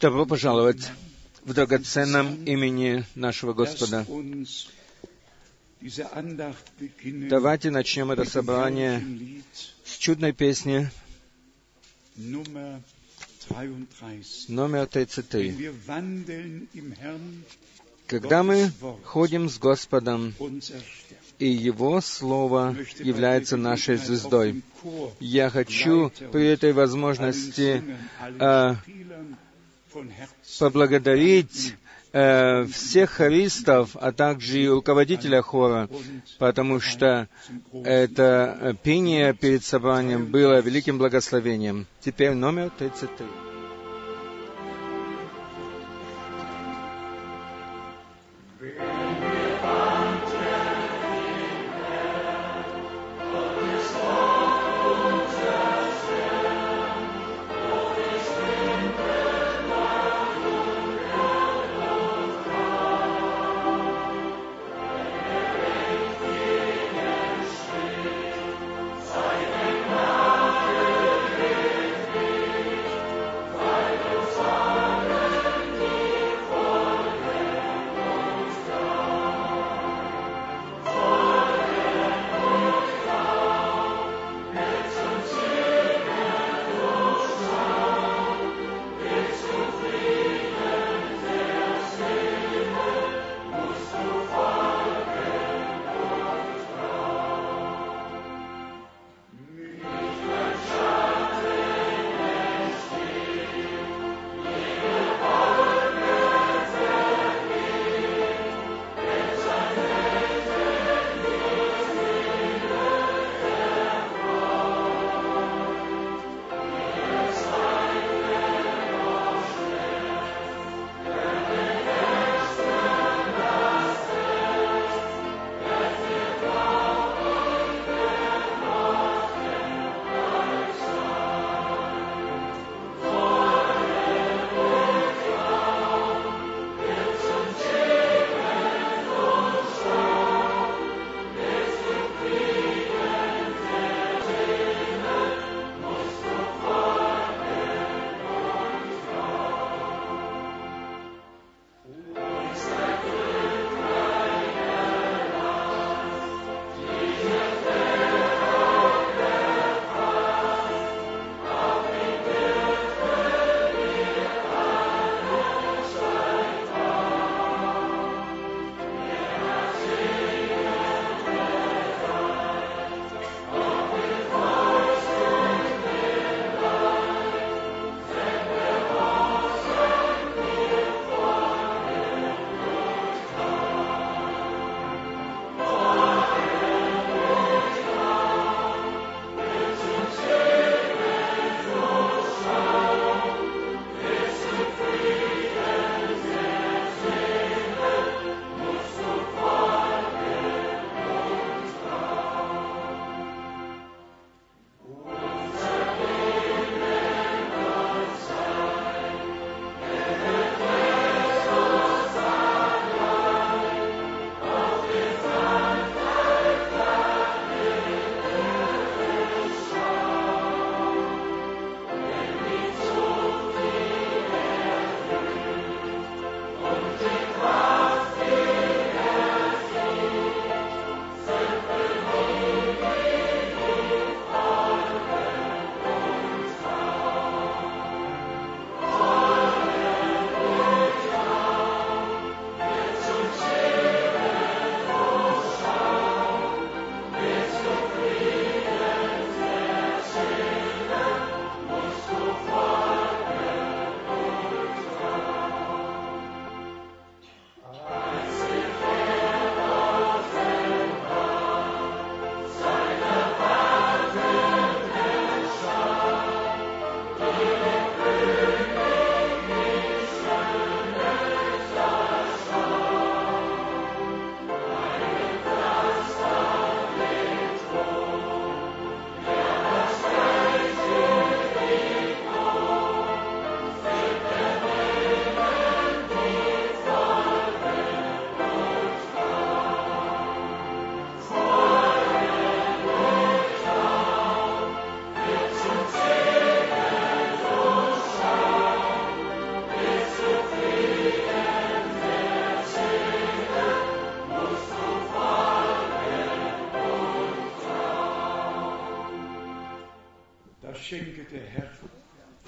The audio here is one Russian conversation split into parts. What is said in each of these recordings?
Добро пожаловать в драгоценном имени нашего Господа. Давайте начнем это собрание с чудной песни Nummer 33. номер Wenn 33. wir wandeln im Herrn, Когда мы ходим с Господом. И Его Слово является нашей звездой, я хочу при этой возможности Herzen поблагодарить э, всех хористов, а также и руководителя хора, потому что это э, пение перед собранием было великим благословением. Теперь номер 33.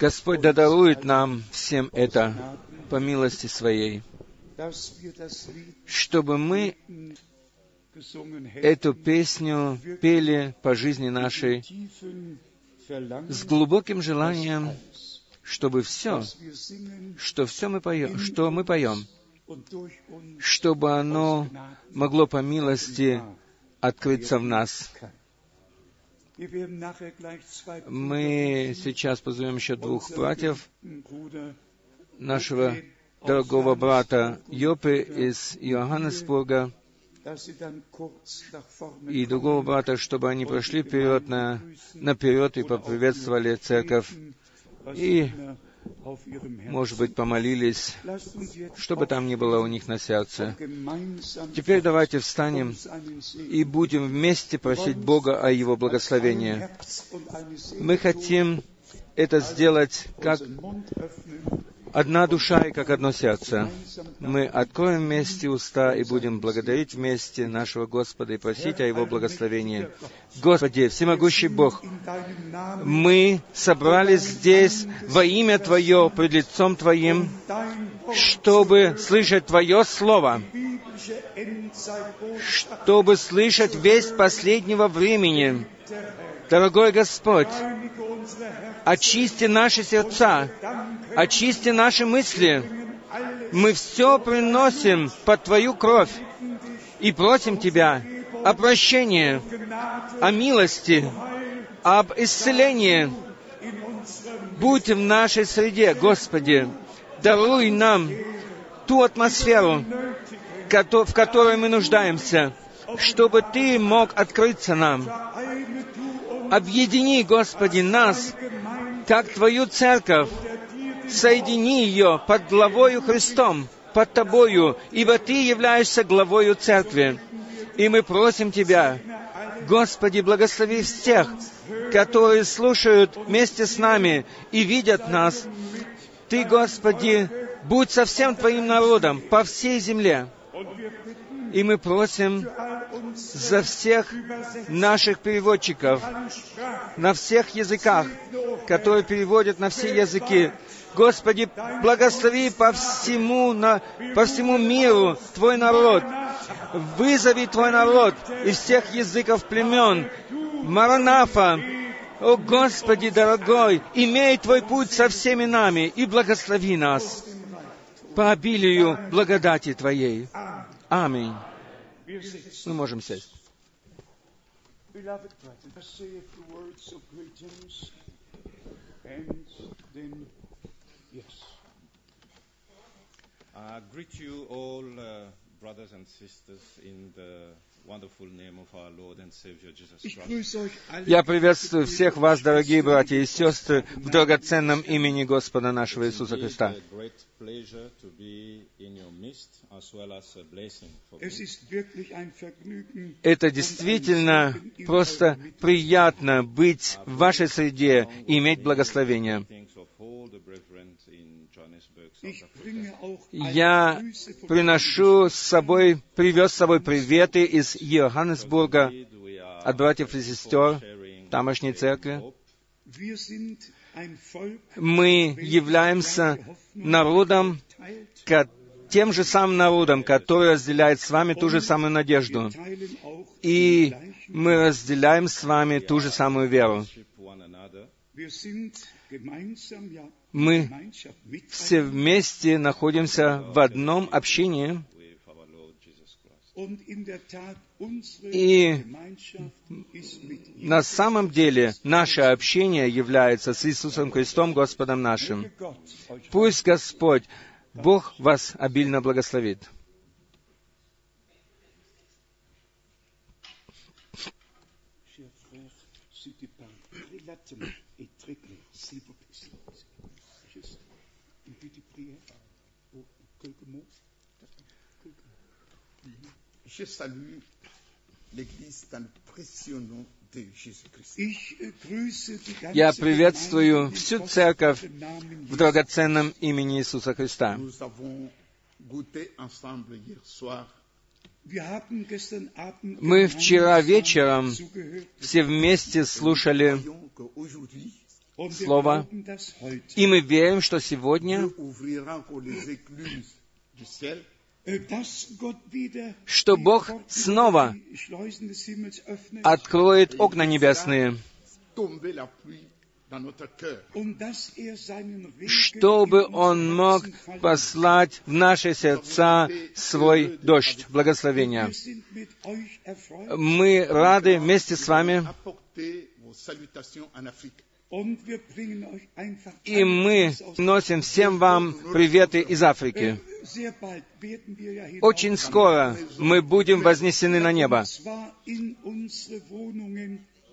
Господь да дарует нам всем это по милости Своей, чтобы мы эту песню пели по жизни нашей с глубоким желанием, чтобы все, что все мы поем, что мы поем, чтобы оно могло по милости открыться в нас. Мы сейчас позовем еще двух братьев, нашего дорогого брата Йопы из Йоханнесбурга и другого брата, чтобы они прошли вперед на, наперед и поприветствовали церковь, и, может быть, помолились, что бы там ни было у них на сердце. Теперь давайте встанем и будем вместе просить Бога о Его благословении. Мы хотим это сделать как одна душа и как одно сердце. Мы откроем вместе уста и будем благодарить вместе нашего Господа и просить о Его благословении. Господи, всемогущий Бог, мы собрались здесь во имя Твое, пред лицом Твоим, чтобы слышать Твое Слово, чтобы слышать весть последнего времени. Дорогой Господь, очисти наши сердца, очисти наши мысли. Мы все приносим под Твою кровь и просим Тебя о прощении, о милости, об исцелении. Будь в нашей среде, Господи. Даруй нам ту атмосферу, в которой мы нуждаемся, чтобы Ты мог открыться нам. Объедини, Господи, нас, как Твою церковь, соедини ее под главою Христом, под Тобою, ибо Ты являешься главою церкви. И мы просим Тебя, Господи, благослови всех, которые слушают вместе с нами и видят нас. Ты, Господи, будь со всем Твоим народом по всей земле. И мы просим за всех наших переводчиков на всех языках, которые переводят на все языки. Господи, благослови по всему, на, по всему миру Твой народ. Вызови Твой народ из всех языков племен. Маранафа, о Господи, дорогой, имей Твой путь со всеми нами и благослови нас по обилию благодати Твоей. Аминь. Мы можем сесть. Beloved brethren, just say a few words of greetings and then, yes. I greet you all, uh, brothers and sisters, in the Я приветствую всех вас, дорогие братья и сестры, в драгоценном имени Господа нашего Иисуса Христа. Это действительно просто приятно быть в вашей среде и иметь благословение. Я приношу с собой, привез с собой приветы из Йоханнесбурга от братьев и сестер тамошней церкви. Мы являемся народом, тем же самым народом, который разделяет с вами ту же самую надежду. И мы разделяем с вами ту же самую веру. Мы все вместе находимся в одном общении, И на самом деле наше общение является с Иисусом Христом, Господом нашим. Пусть Господь, Бог вас обильно благословит. chers frères, Je salue l'Église dans le précieux nom de Jésus-Christ. Äh, Я приветствую всю церковь в драгоценном имени Иисуса Христа. Nous avons goûté ensemble hier soir Wir haben gestern Abend Мы вчера вечером все вместе слушали heute, И мы верим, что сегодня, Äh, что Бог снова откроет окна небесные, er чтобы Он мог послать в наши сердца свой дождь благословения. Мы рады вместе с вами, И мы носим всем вам приветы из Африки. Очень скоро мы будем вознесены на небо,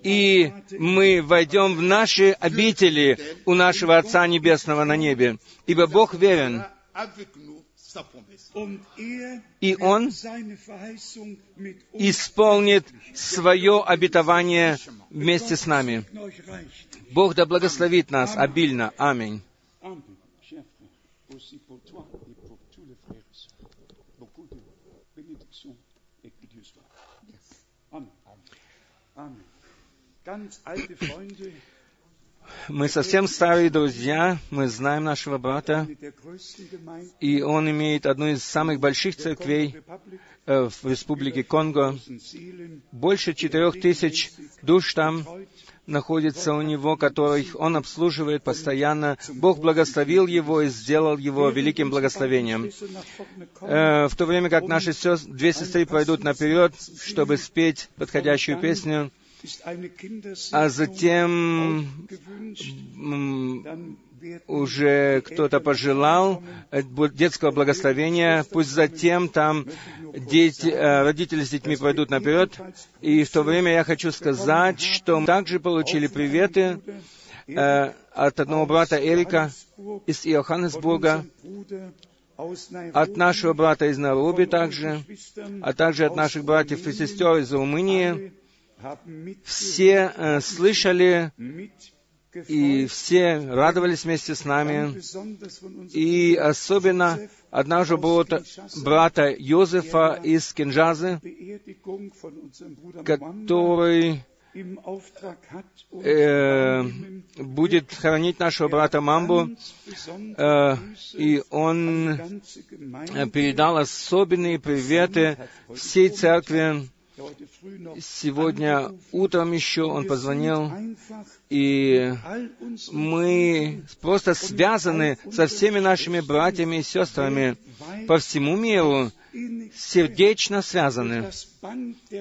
и мы войдем в наши обители у нашего Отца Небесного на небе, ибо Бог верен, er и Он исполнит свое обетование вместе с нами. Bог да благословит нас обильно. Аминь. Мы совсем старые друзья, мы знаем нашего брата, и он имеет одну из самых больших церквей э, в Республике Конго. Больше четырех тысяч душ там находится у него, которых он обслуживает постоянно. Бог благословил его и сделал его великим благословением. Э, В то время как наши сес- две сестры пройдут наперед, чтобы спеть подходящую песню, а затем уже кто-то пожелал э, детского благословения, пусть затем там дети, э, родители с детьми пройдут наперед. И в то время я хочу сказать, что мы также получили приветы э, от одного брата Эрика из Иоханнесбурга, от нашего брата из Нароби также, а также от наших братьев и сестер из Румынии. Все э, слышали и все радовались вместе с нами. И особенно одного брата, брата Йозефа из Кинжазы, который э, будет хоронить нашего брата Мамбу. Э, и он э, передал особенные приветы всей церкви. Сегодня утром еще он позвонил, и мы просто связаны со всеми нашими братьями и сестрами по всему миру, сердечно связаны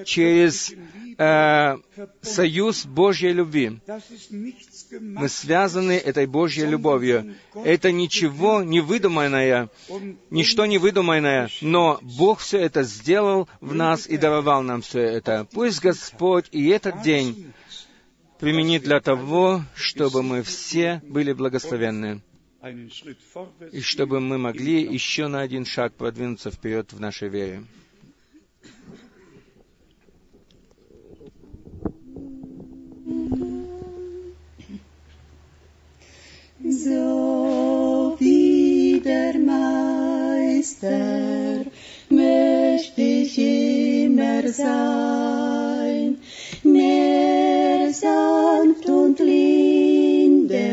через э, союз Божьей любви. Мы связаны этой Божьей любовью. Это ничего не выдуманное, ничто не выдуманное, но Бог все это сделал в нас и даровал нам все это. Пусть Господь и этот день применит для того, чтобы мы все были благословенны, и чтобы мы могли еще на один шаг продвинуться вперед в нашей вере. So wie der Meister möchte ich immer sein, mehr sanft und linde,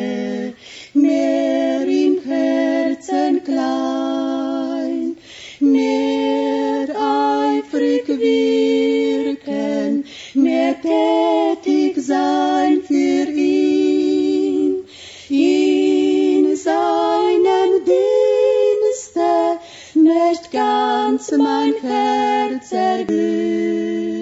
mehr im Herzen klein, mehr eifrig wirken, mehr tätig sein für ihn in seinem Dienste möcht ganz mein Herz erglühen.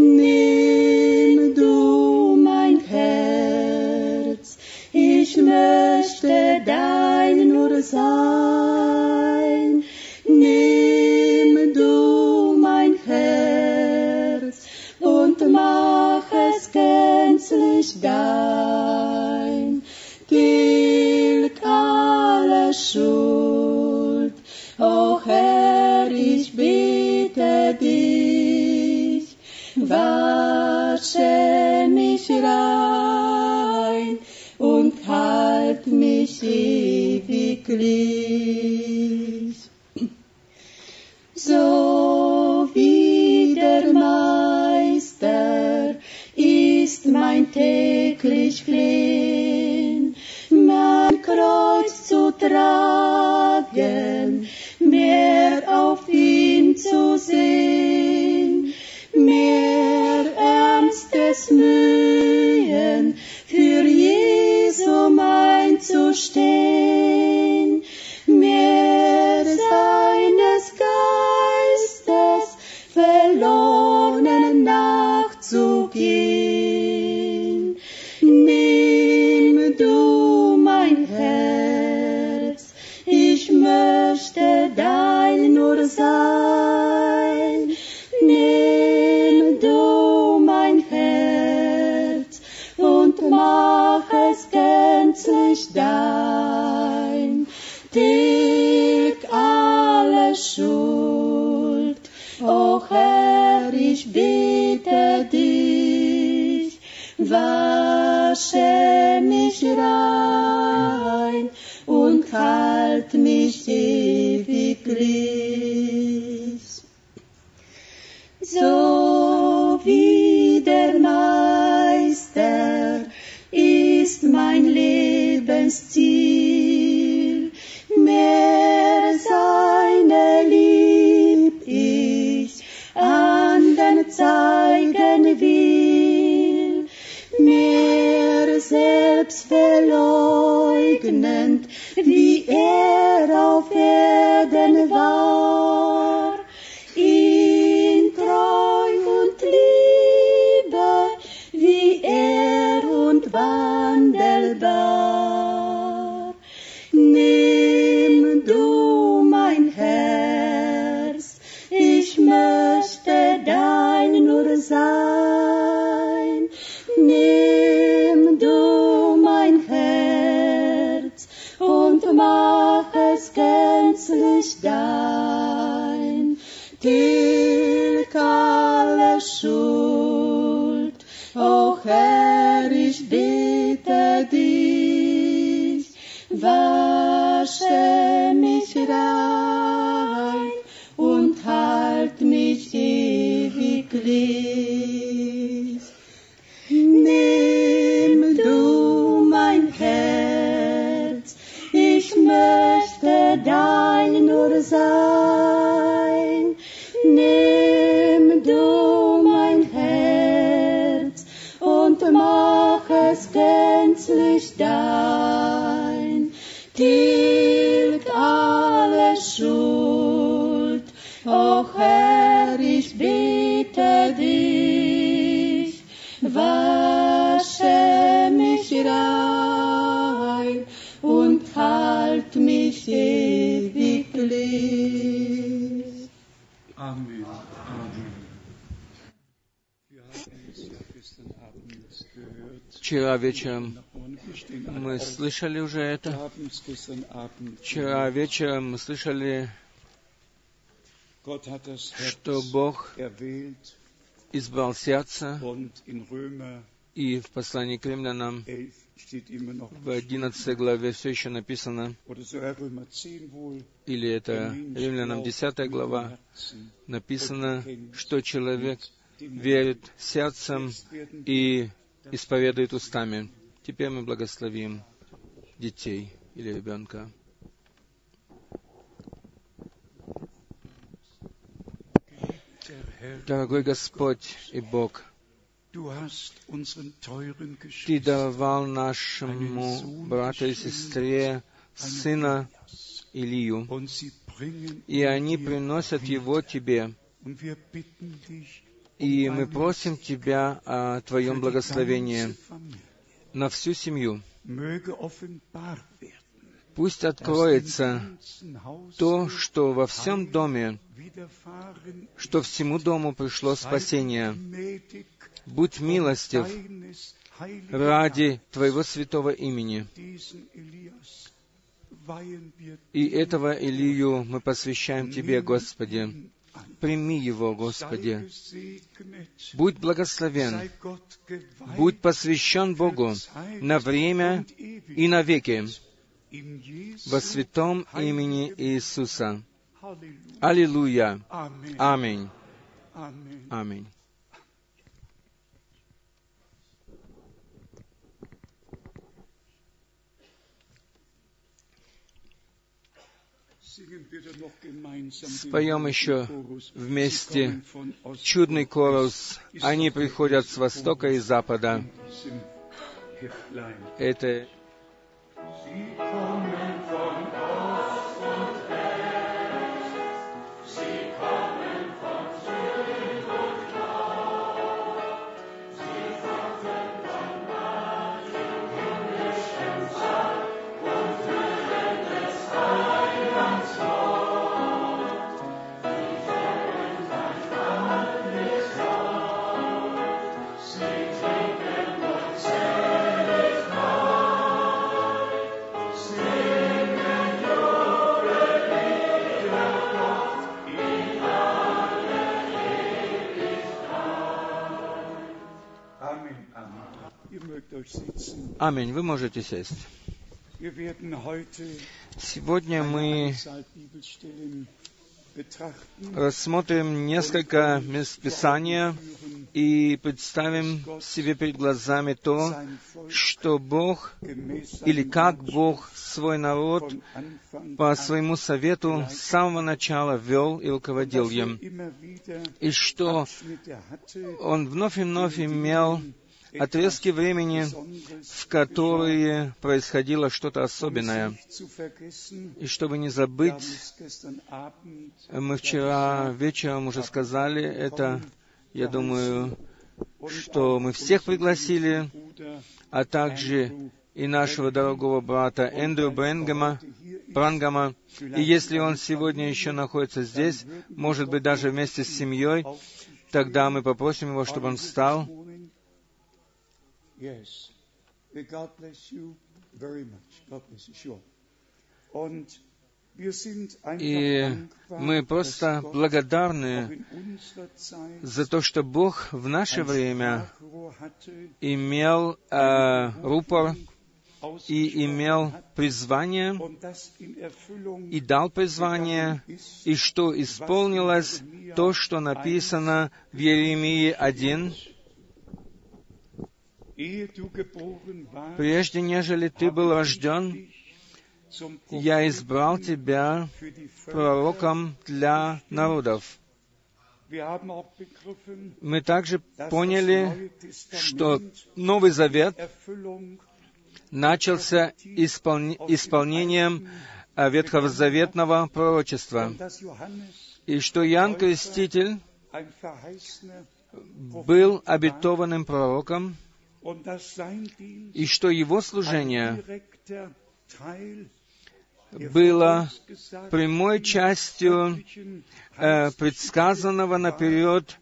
Nimm du mein Herz, ich möchte dein nur sein. Nimm du mein Herz und mach es gänzlich dein. Tilg alle Schuld, wasche mich rein und halt mich ewiglich. So wie der Meister ist mein täglich Flehen, mein Kreuz zu tragen, mehr auf ihn zu sehen. alles Mühen, für Jesu mein zu stehen. Mir seines Geistes verlornen nachzugehen. Вечером мы слышали уже это. Вчера вечером мы слышали, что Бог избрал сердце, и в послании к римлянам 11 steht immer noch, в 11 главе все еще написано, oder sogar Römer 10 wohl, или это римлянам glaubt 10 mit dem глава, написано, что человек верит сердцем и исповедует устами. Теперь мы благословим детей или ребенка. Дорогой Господь и Бог, Ты давал нашему брату и сестре сына bringen и они приносят его Тебе. И мы просим Тебя о Твоем благословении на всю семью. Пусть откроется то, что во всем доме, что всему дому пришло спасение. Будь милостив ради Твоего святого имени. И этого Илью мы посвящаем Тебе, Господи. Прими его, Господи. Будь благословен, будь посвящен Богу на время и навеки In Jesu во святом имени Иисуса. Аллилуйя. Аминь. Аминь. Споем еще вместе чудный корус. Они приходят с востока и запада. Это Аминь. Вы можете сесть. Сегодня мы рассмотрим несколько мест Писания и представим себе перед глазами то, что Бог или как Бог свой народ по своему совету с самого начала вел и руководил er им, и что Он вновь и вновь имел отрезки времени, в которые происходило что-то особенное. И чтобы не забыть, мы вчера вечером уже сказали это, я думаю, что мы всех пригласили, а также и нашего дорогого брата Эндрю Бренгема, Брангама. И если он сегодня еще находится здесь, может быть, даже вместе с семьей, тогда мы попросим его, чтобы он встал. Yes. God bless you very much. God bless you. Sure. Und И мы просто благодарны за то, что Бог в наше время имел э, рупор и имел призвание и дал призвание, и что исполнилось то, что написано в Еремии 1, «Прежде, нежели ты был рожден, я избрал тебя пророком для народов». Мы также поняли, что Новый Завет начался исполни- исполнением ветхозаветного пророчества, и что Иоанн Креститель был обетованным пророком, и что его служение было прямой частью э, предсказанного наперед,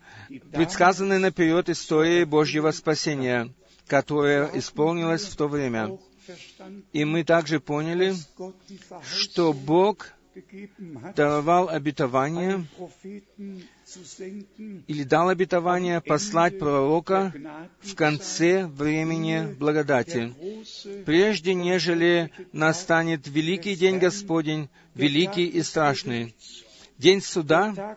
предсказанной наперед истории Божьего спасения, которая исполнилась в то время. И мы также поняли, что Бог давал обетование или дал обетование послать пророка в конце времени благодати, прежде нежели настанет великий день Господень, великий и страшный, день суда,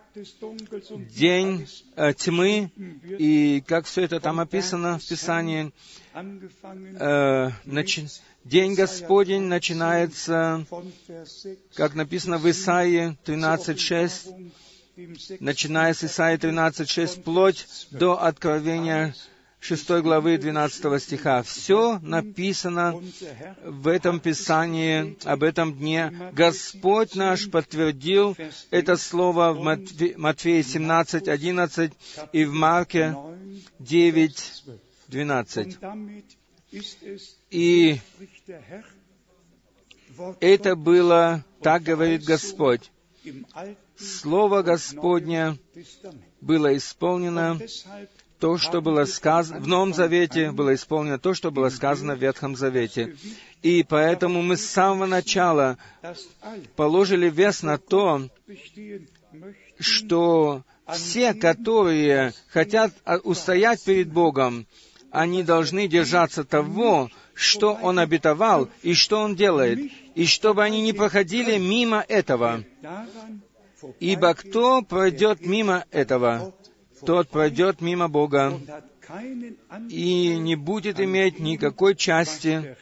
день э, тьмы, и как все это там описано в Писании, э, начи- день Господень начинается, von Vers 6 как написано в Исаии 13.6, dem 6. начиная с Исаии 13.6, вплоть до Откровения 6 главы 12 стиха. Все написано в этом Писании об этом дне. Господь наш подтвердил это слово в Матве- Матфея 17, 11 и в Марке 9, 12. И это было, так говорит Господь. Слово Господне было исполнено то, что было сказано в Новом Завете, было исполнено то, что было сказано в Ветхом Завете. И поэтому мы с самого начала положили вес на то, что все, которые хотят а, устоять перед Богом, они должны держаться того, что Он обетовал и что Он делает, и чтобы они не проходили мимо этого. Ибо кто пройдет мимо этого, тот пройдет мимо Бога и не будет иметь никакой части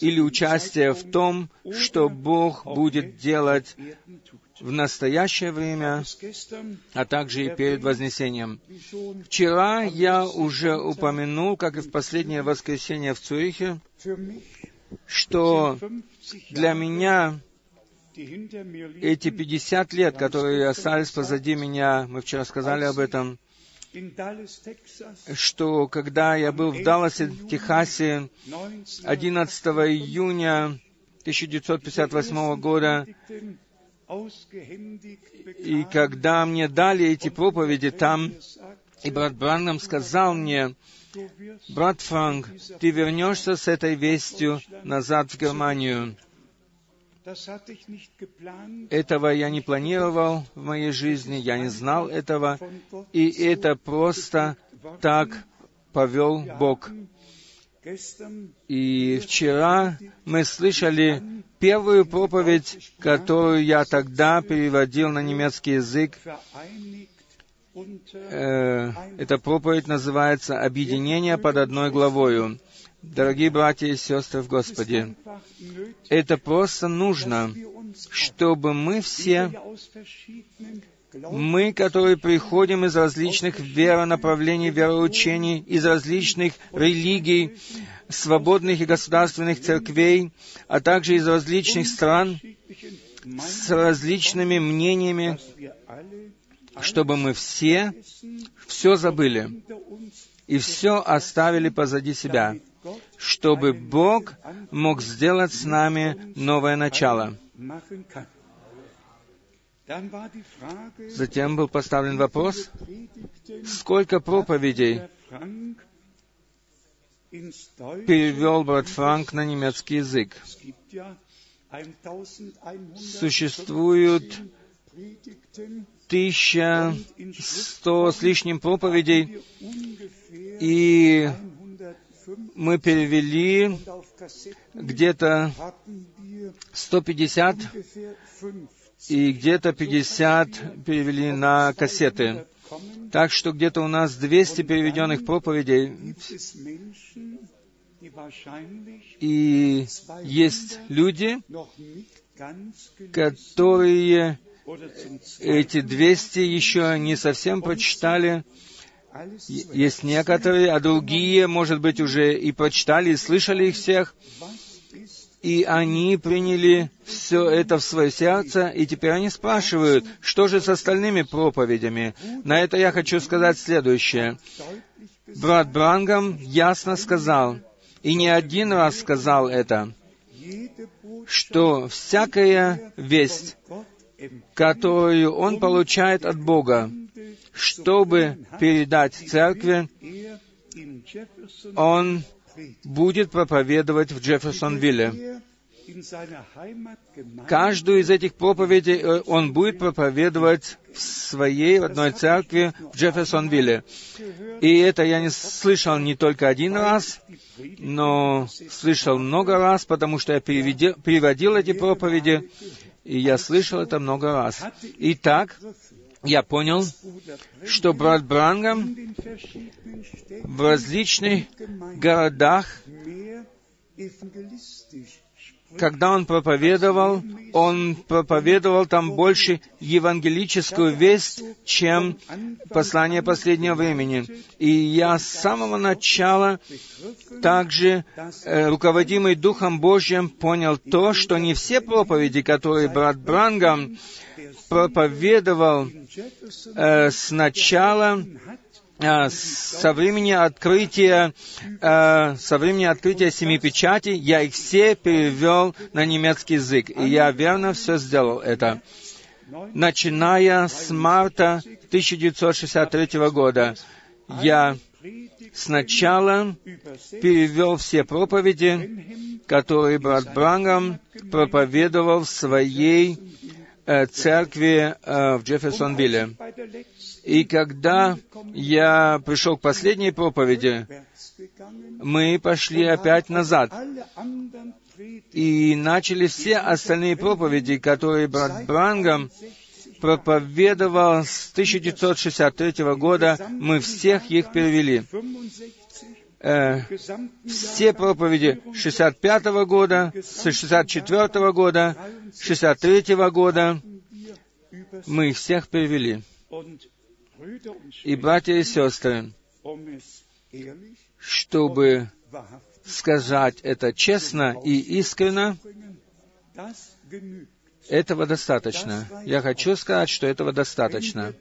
или участия в том, что Бог будет делать. В настоящее время, а также и перед Вознесением. Вчера я уже упомянул, как и в последнее воскресенье в Цюрихе, что 50 для меня эти 50 лет, которые остались позади меня, мы вчера сказали об этом, что когда я был в Далласе, Техасе, 19 11 июня 1958 года, и когда мне дали эти проповеди там, и брат Браннам сказал мне, брат Франк, ты вернешься с этой вестью назад в Германию. Этого я не планировал в моей жизни, я не знал этого, и это просто так повел Бог. И вчера мы слышали первую проповедь, которую я тогда переводил на немецкий язык. Э, Эта проповедь называется «Объединение под одной главою». Дорогие братья и сестры в Господе, это просто нужно, чтобы мы все Мы, которые приходим из различных веронаправлений, вероучений, из различных религий, свободных и государственных церквей, а также из различных стран с различными мнениями, чтобы мы все все забыли и все оставили позади себя, чтобы Бог мог сделать с нами новое начало. Затем был поставлен вопрос, сколько проповедей перевел брат Франк на немецкий язык. 1100 Существуют Predigten, тысяча сто с лишним проповедей, и 105 мы перевели где-то hatten wir 150 ungefähr 50 и где-то 50 перевели на кассеты. Так что где-то у нас 200 переведенных проповедей, и есть люди, которые эти 200 еще не совсем прочитали. Есть некоторые, а другие, может быть, уже и прочитали, и слышали их всех, и они приняли все это в свое сердце, и теперь они спрашивают, что же с остальными проповедями. На это я хочу сказать следующее. Брат Брангам ясно сказал, и не один раз сказал это, что всякая весть, которую он получает от Бога, чтобы передать церкви, он. Будет проповедовать в Джефферсонвилле. Каждую из этих проповедей э, он будет проповедовать в своей родной церкви в Джефферсонвилле. И это я не слышал не только один раз, но слышал много раз, потому что я переведи- переводил эти проповеди, и я слышал это много раз. Итак, я понял, что брат Брангам в различных городах. Когда он проповедовал, он проповедовал там больше евангелическую весть, чем послание последнего времени. И я с самого начала также, э, руководимый Духом Божьим, понял то, что не все проповеди, которые брат Брангам проповедовал э, сначала, со времени открытия, э, со времени открытия семи печатей, я их все перевел на немецкий язык. И я верно все сделал это. Начиная с марта 1963 года, я сначала перевел все проповеди, которые брат Брангам проповедовал в своей э, церкви э, в Джефферсонвилле. И когда я пришел к последней проповеди, мы пошли опять назад и начали все остальные проповеди, которые брат Брангам проповедовал с 1963 года, мы всех их перевели. 65 Э, все проповеди 65 года, с 64 года, 63 года, мы их всех перевели. И, братья и сестры, чтобы сказать это честно и искренно, этого достаточно. Я хочу сказать, что этого достаточно.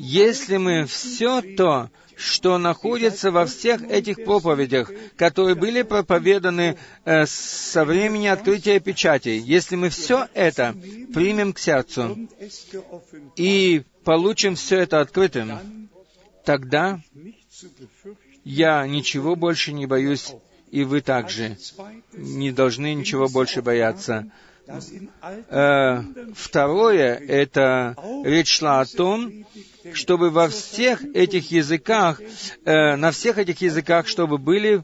Если мы все то, что находится во всех этих проповедях, которые были проповеданы э, со времени открытия печатей, если мы все это примем к сердцу и получим все это открытым, тогда я ничего больше не боюсь, и вы также не должны ничего больше бояться. Э, второе, это речь шла о том, чтобы во всех этих языках, э, на всех этих языках, чтобы были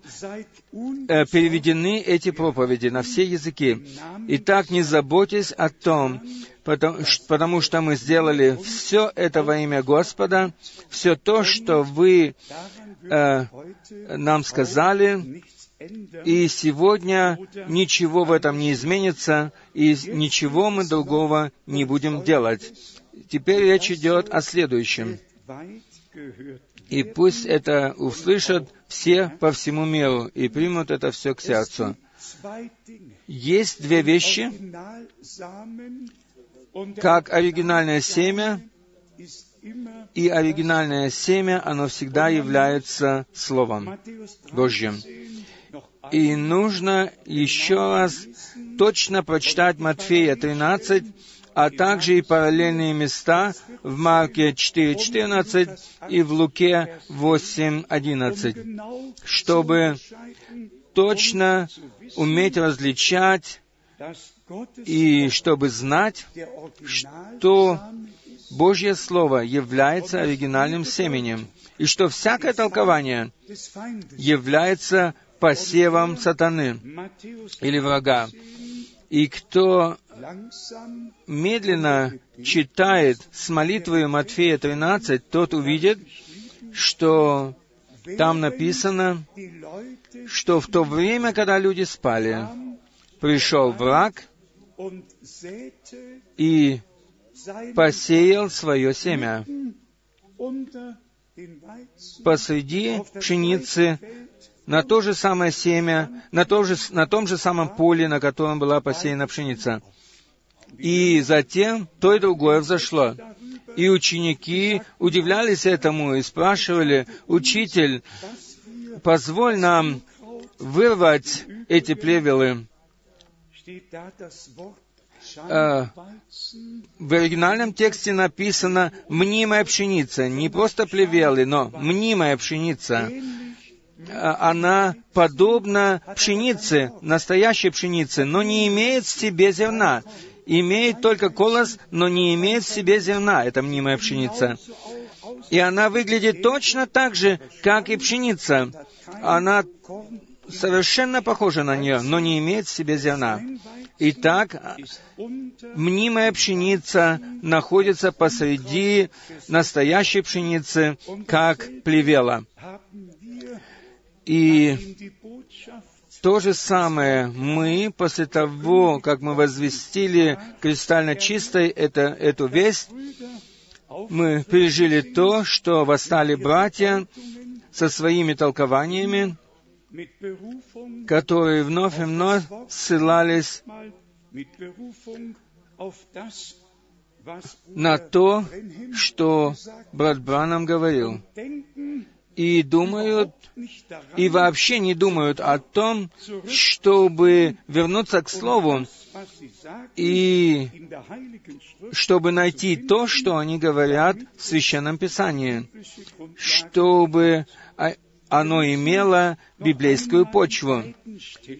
э, переведены эти проповеди на все языки. Итак, не заботьтесь о том, потому, потому что мы сделали все это во имя Господа, все то, что вы э, нам сказали, и сегодня ничего в этом не изменится, и ничего мы другого не будем делать. Теперь речь идет о следующем. И пусть это услышат все по всему миру и примут это все к сердцу. Есть две вещи, как оригинальное семя, и оригинальное семя, оно всегда является Словом Божьим. И нужно еще раз точно прочитать Матфея 13, а также и параллельные места в Марке 4.14 и в Луке 8.11, чтобы точно уметь различать и чтобы знать, что Божье Слово является оригинальным семенем, и что всякое толкование является посевом сатаны или врага. И кто медленно читает с молитвой Матфея 13, тот увидит, что там написано, что в то время, когда люди спали, пришел враг и посеял свое семя. Посреди пшеницы на то же самое семя, на, то же, на том же самом поле, на котором была посеяна пшеница. И затем то и другое взошло. И ученики удивлялись этому и спрашивали, «Учитель, позволь нам вырвать эти плевелы». Э, в оригинальном тексте написано «мнимая пшеница», не просто плевелы, но «мнимая пшеница». Э, Она подобна пшенице, настоящей пшенице, но не имеет в себе зерна. Имеет только колос, но не имеет в себе зерна. Это мнимая пшеница. И она выглядит точно так же, как и пшеница. Она совершенно похожа на нее, но не имеет в себе зерна. Итак, мнимая пшеница находится посреди настоящей пшеницы, как плевела. И то же самое мы, после того, как мы возвестили кристально чистой это, эту весть, мы пережили то, что восстали братья со своими толкованиями, которые вновь и вновь ссылались на то, что брат Бранам говорил, и думают, и вообще не думают о том, чтобы вернуться к Слову и чтобы найти то, что они говорят в Священном Писании, чтобы оно имело библейскую почву.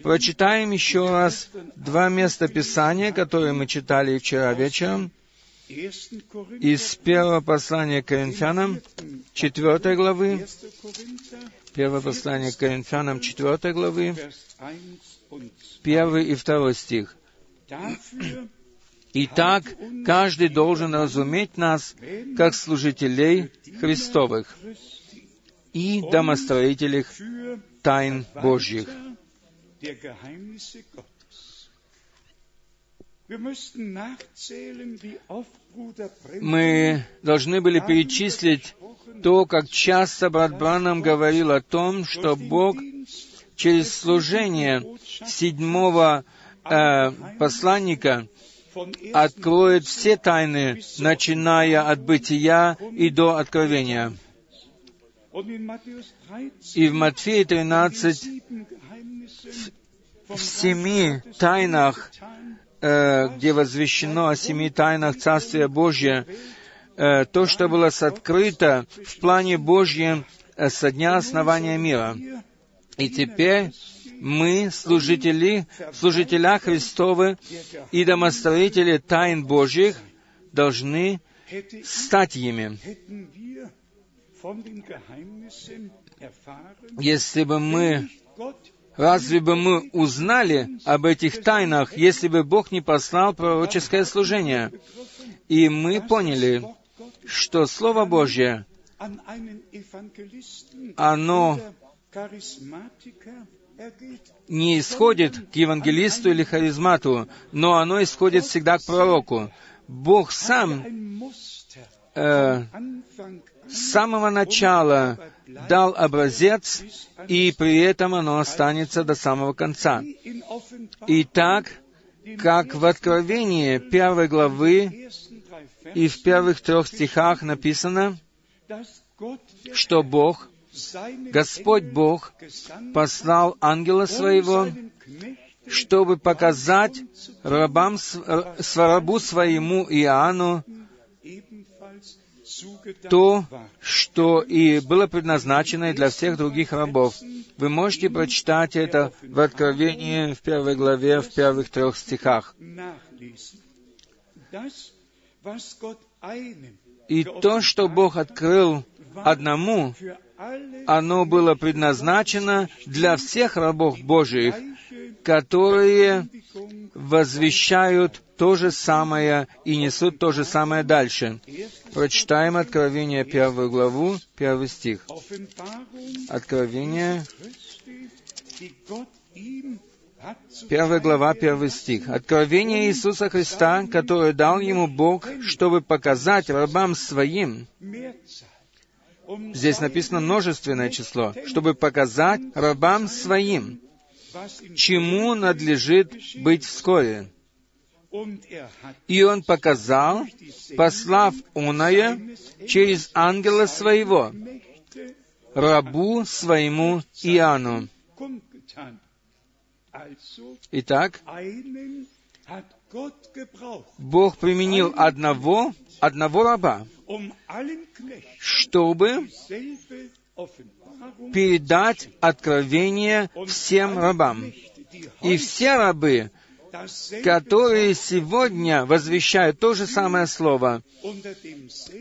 Прочитаем еще раз два места Писания, которые мы читали вчера вечером, из первого послания Коринфянам, четвертой главы, первое послание Коринфянам, четвертой главы, первый и второй стих. Итак, каждый должен разуметь нас, как служителей Христовых и домостроителей тайн Божьих. Мы должны были перечислить то, как часто брат Бранам говорил о том, что Бог через служение седьмого э, посланника откроет все тайны, начиная от бытия и до откровения. И в Матфея 13 в семи тайнах, э, где возвещено о семи тайнах Царствия Божия, э, то, что было открыто в плане Божьем э, со дня основания мира. И теперь мы, служители, служителя Христовы и домостроители тайн Божьих, должны стать ими. Если бы мы, разве бы мы узнали об этих тайнах, если бы Бог не послал пророческое служение? И мы поняли, что Слово Божье, оно не исходит к евангелисту или харизмату, но оно исходит всегда к пророку. Бог сам Ein Muster э, с самого начала дал образец, и при этом оно останется до самого конца. И так, как в Откровении первой главы и в первых трех стихах написано, что Бог, Господь Бог, послал ангела своего, чтобы показать рабам, рабу своему Иоанну то, что и было предназначено для всех других рабов. Вы можете прочитать это в Откровении в первой главе, в первых трех стихах. И то, что Бог открыл одному, оно было предназначено для всех рабов Божиих, которые возвещают то же самое и несут то же самое дальше. Прочитаем Откровение первую главу, первый стих. Откровение, первая глава, первый стих. Откровение Иисуса Христа, которое дал ему Бог, чтобы показать рабам своим, здесь написано множественное число, чтобы показать рабам своим, чему надлежит быть вскоре. И он показал, послав оное через ангела своего, рабу своему Иоанну. Итак, Бог применил одного, одного раба, чтобы передать откровение всем рабам. И все рабы, которые сегодня возвещают то же самое слово,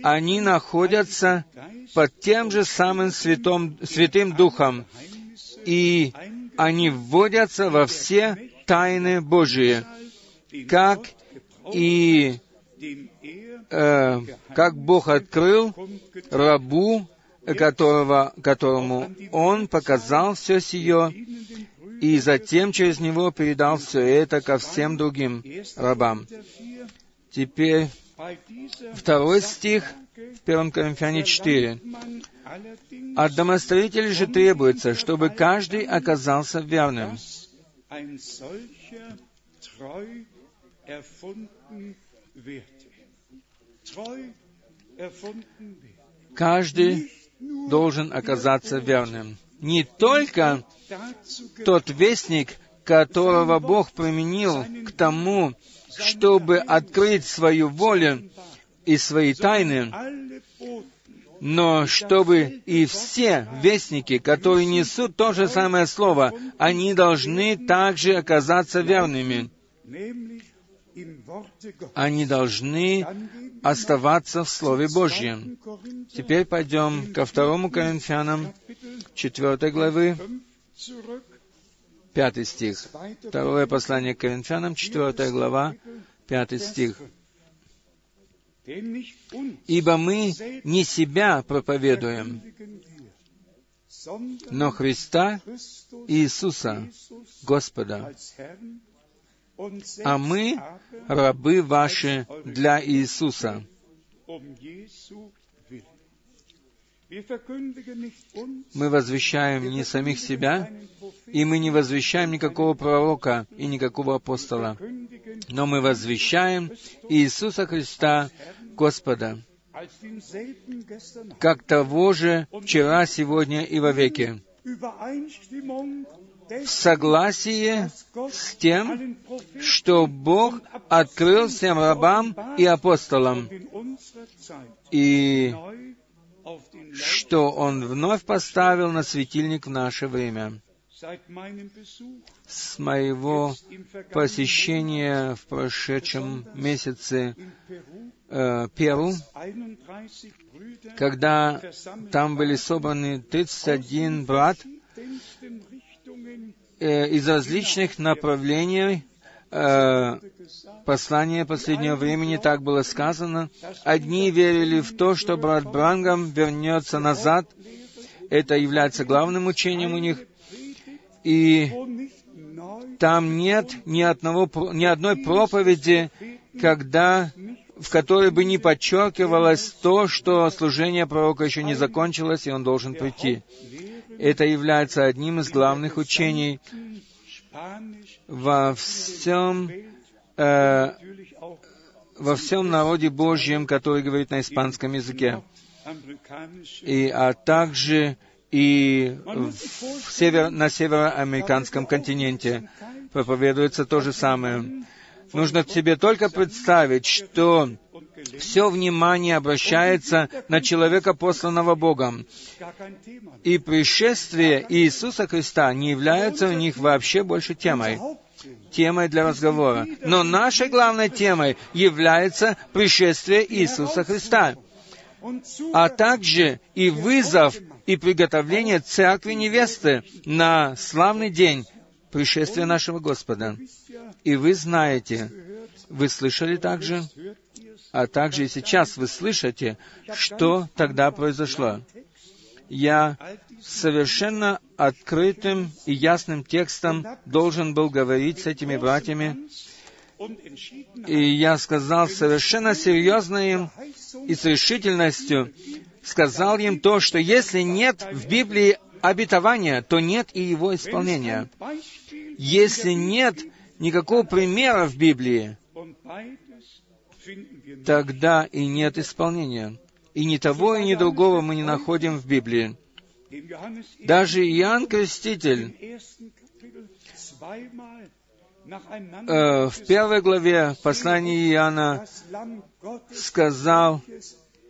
они находятся под тем же самым святом, Святым Духом, и они вводятся во все тайны Божии, как и э, как Бог открыл рабу, которого, которому Он показал все сие, и затем через него передал все это ко всем другим рабам. Теперь второй стих в 1 Коринфяне 4. man allerdings От домостроителей же требуется, чтобы каждый оказался верным. Каждый должен оказаться верным. Не только тот вестник, которого Бог применил к тому, чтобы открыть свою волю и свои тайны, но чтобы и все вестники, которые несут то же самое слово, они должны также оказаться верными. Они должны оставаться в Слове Божьем. Теперь пойдем ко второму Коринфянам, четвертой главы, 5 zurück, пятый стих. Второе послание к Коринфянам, четвертая глава, пятый стих. «Ибо мы не себя проповедуем, но Христа Иисуса, Господа, а мы рабы ваши для Иисуса». Мы возвещаем не самих себя, и мы не возвещаем никакого пророка и никакого апостола, но мы возвещаем Иисуса Христа, Господа, как того же вчера, сегодня и вовеки, Согласии с тем, что Бог открыл всем рабам и апостолам, и что Он вновь поставил на светильник в наше время. с моего посещения в прошедшем месяце э, Перу, 31 Brüder когда там были собраны 31 брат э, из различных направлений э, послания последнего времени, так было сказано. Одни верили в то, что брат Брангам вернется назад. Это является главным учением у них. И там нет ни, одного, ни одной проповеди, когда, в которой бы не подчеркивалось то, что служение пророка еще не закончилось, и он должен прийти. Это является одним из главных учений во всем, э, во всем народе Божьем, который говорит на испанском языке, и, а также и в север, на североамериканском континенте проповедуется то же самое. Нужно себе только представить, что все внимание обращается на человека, посланного Богом. И пришествие Иисуса Христа не является у них вообще больше темой, темой для разговора. Но нашей главной темой является пришествие Иисуса Христа, а также и вызов и приготовление церкви невесты на славный день пришествия нашего Господа. И вы знаете, вы слышали также, а также и сейчас вы слышите, что тогда произошло. Я совершенно открытым и ясным текстом должен был говорить с этими братьями, и я сказал совершенно серьезно им и с решительностью, сказал им то, что если нет в Библии обетования, то нет и его исполнения. Если нет никакого примера в Библии, тогда и нет исполнения. И ни того, и ни другого мы не находим в Библии. Даже Иоанн Креститель э, в первой главе послания Иоанна сказал,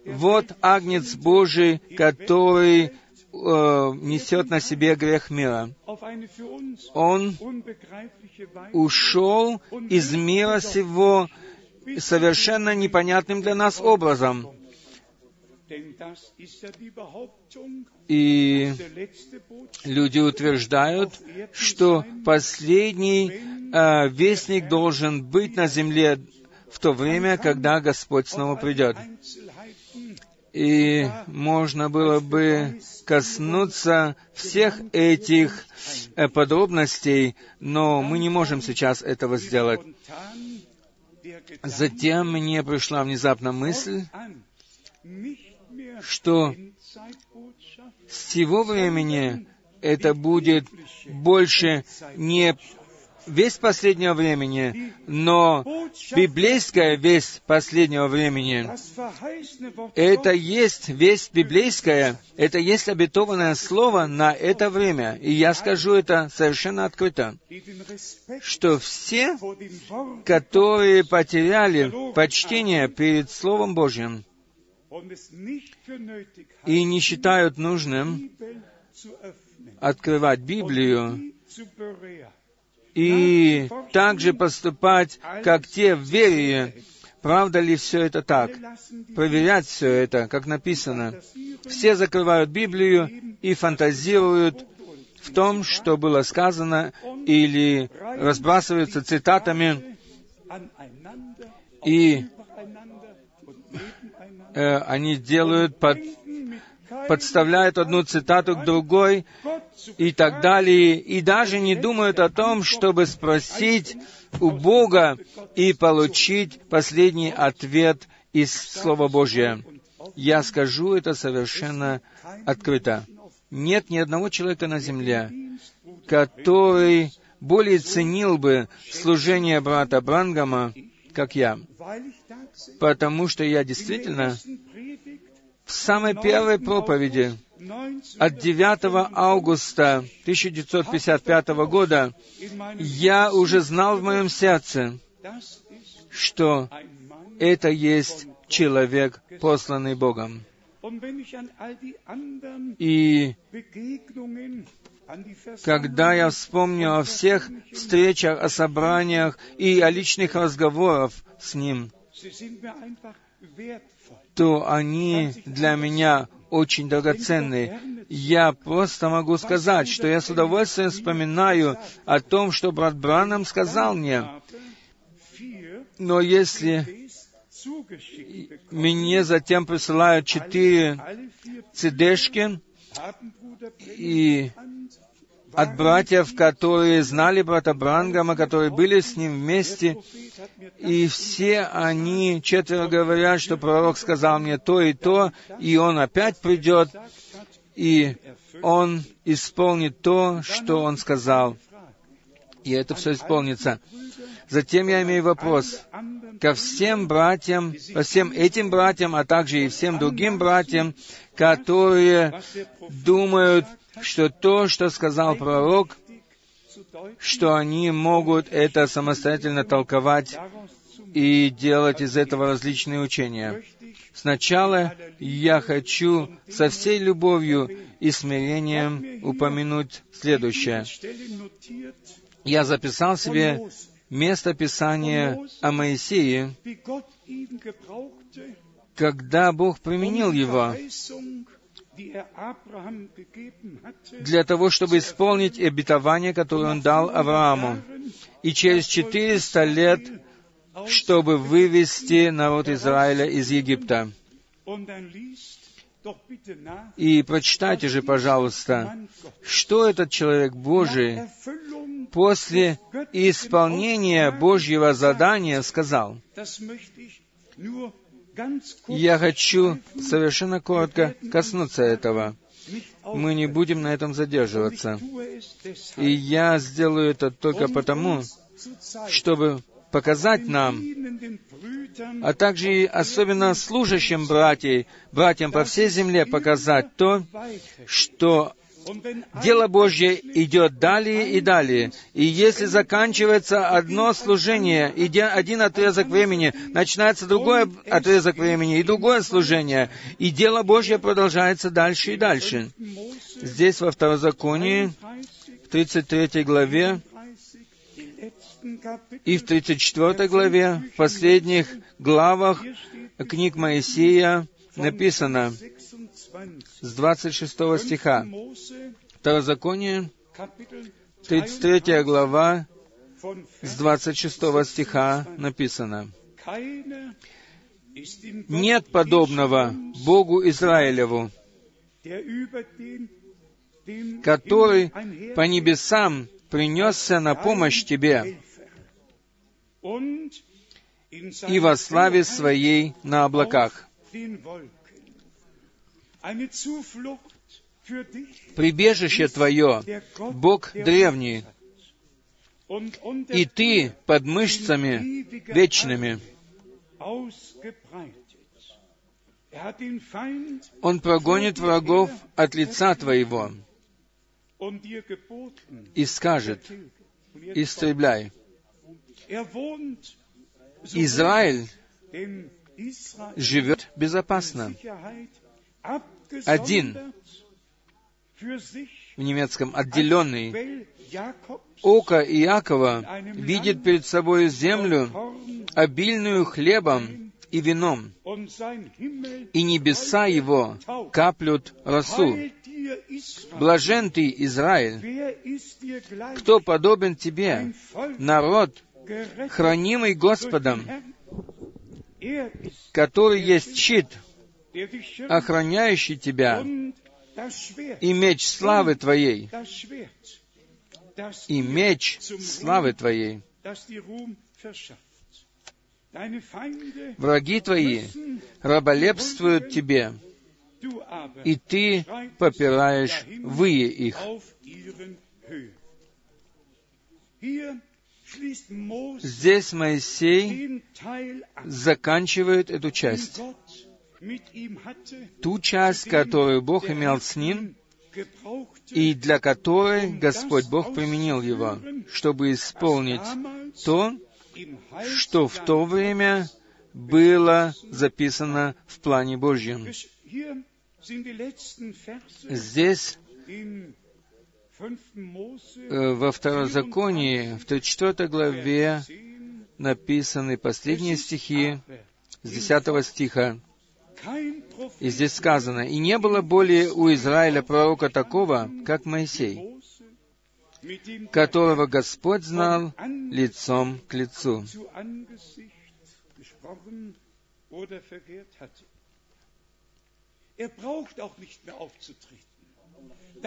«Вот Агнец Божий, который э, несет на себе грех мира. Он ушел из мира сего совершенно непонятным для нас образом. И люди утверждают, что последний э, вестник должен быть на земле в то время, когда Господь снова придет. И можно было бы коснуться всех этих э, подробностей, но мы не можем сейчас этого сделать. Затем мне пришла внезапно мысль, что с сего времени это будет больше не весть последнего времени, но библейская весть последнего времени. Это есть весть библейская, это есть обетованное слово на это время. И я скажу это совершенно открыто, что все, которые потеряли почтение перед Словом Божьим и не считают нужным открывать Библию. И также поступать, как те в вере. Правда ли все это так? Проверять все это, как написано. Все закрывают Библию и фантазируют в том, что было сказано, или разбрасываются цитатами, и э, они делают под, подставляют одну цитату к другой и так далее, и даже не думают о том, чтобы спросить у Бога и получить последний ответ из Слова Божьего. Я скажу это совершенно открыто. Нет ни одного человека на земле, который более ценил бы служение брата Брангама, как я, потому что я действительно в самой первой проповеди 19 от 9 августа 1955 года я уже знал в моем сердце, что это есть человек, посланный Богом. И когда я вспомню о всех встречах, о собраниях и о личных разговорах с Ним, Sie sind mir einfach wertvoll. то они для меня очень драгоценны. Я просто могу сказать, что я с удовольствием вспоминаю о том, что брат Бранам сказал мне. Но если мне затем присылают четыре Bruder и от братьев, которые знали брата Брангама, которые были с ним вместе, и все они, четверо говорят, что пророк сказал мне то и то, и он опять придет, и он исполнит то, что он сказал. И это все исполнится. Затем я имею вопрос ко всем братьям, ко всем этим братьям, а также и всем другим братьям, которые думают, что то, что сказал пророк, что они могут это самостоятельно толковать и делать из этого различные учения. Сначала я хочу со всей любовью и смирением упомянуть следующее. Я записал себе место Писания о Моисее, когда Бог применил его Er для того, чтобы исполнить обетование, которое Он дал Аврааму, и через 400 лет, чтобы вывести народ Израиля из Египта. И прочитайте же, пожалуйста, что этот человек Божий после исполнения Божьего задания сказал. Я хочу совершенно коротко коснуться этого. Мы не будем на этом задерживаться. И я сделаю это только потому, чтобы показать нам, а также и особенно служащим братьям, братьям по всей земле показать то, что Дело Божье идет далее и далее. И если заканчивается одно служение, один отрезок времени, начинается другой отрезок времени и другое служение, и дело Божье продолжается дальше и дальше. Здесь во Второзаконии, 30, в 33 главе 30, im letzten Kapitel, и в 34 главе, в последних главах книг Моисея написано 26, с 26 стиха. Второзаконие, Kapitel 33 глава, с 26 стиха написано. Нет подобного Богу Израилеву, который по небесам принесся на помощь тебе и во славе своей на облаках. Прибежище твое, Бог древний, и ты под мышцами вечными. Er Он прогонит врагов от лица твоего и скажет, истребляй. Er Израиль живет безопасно. Один. В немецком отделенный. Око Иакова видит перед собой землю, обильную хлебом и вином, и небеса его каплют росу. Блажен ты, Израиль! Кто подобен тебе? Народ, хранимый Господом, который есть щит, охраняющий тебя, и меч славы Твоей, и меч славы Твоей. Враги Твои раболепствуют Тебе, и Ты попираешь вые их. Здесь Моисей заканчивает эту часть. Ту часть, которую Бог имел с ним, и для которой Господь Бог применил его, чтобы исполнить то, что в то время было записано в плане Божьем. Здесь э, во Второзаконии, в 34 главе, написаны последние стихи с 10 стиха. И здесь сказано, «И не было более у Израиля пророка такого, как Моисей, которого Господь знал лицом к лицу».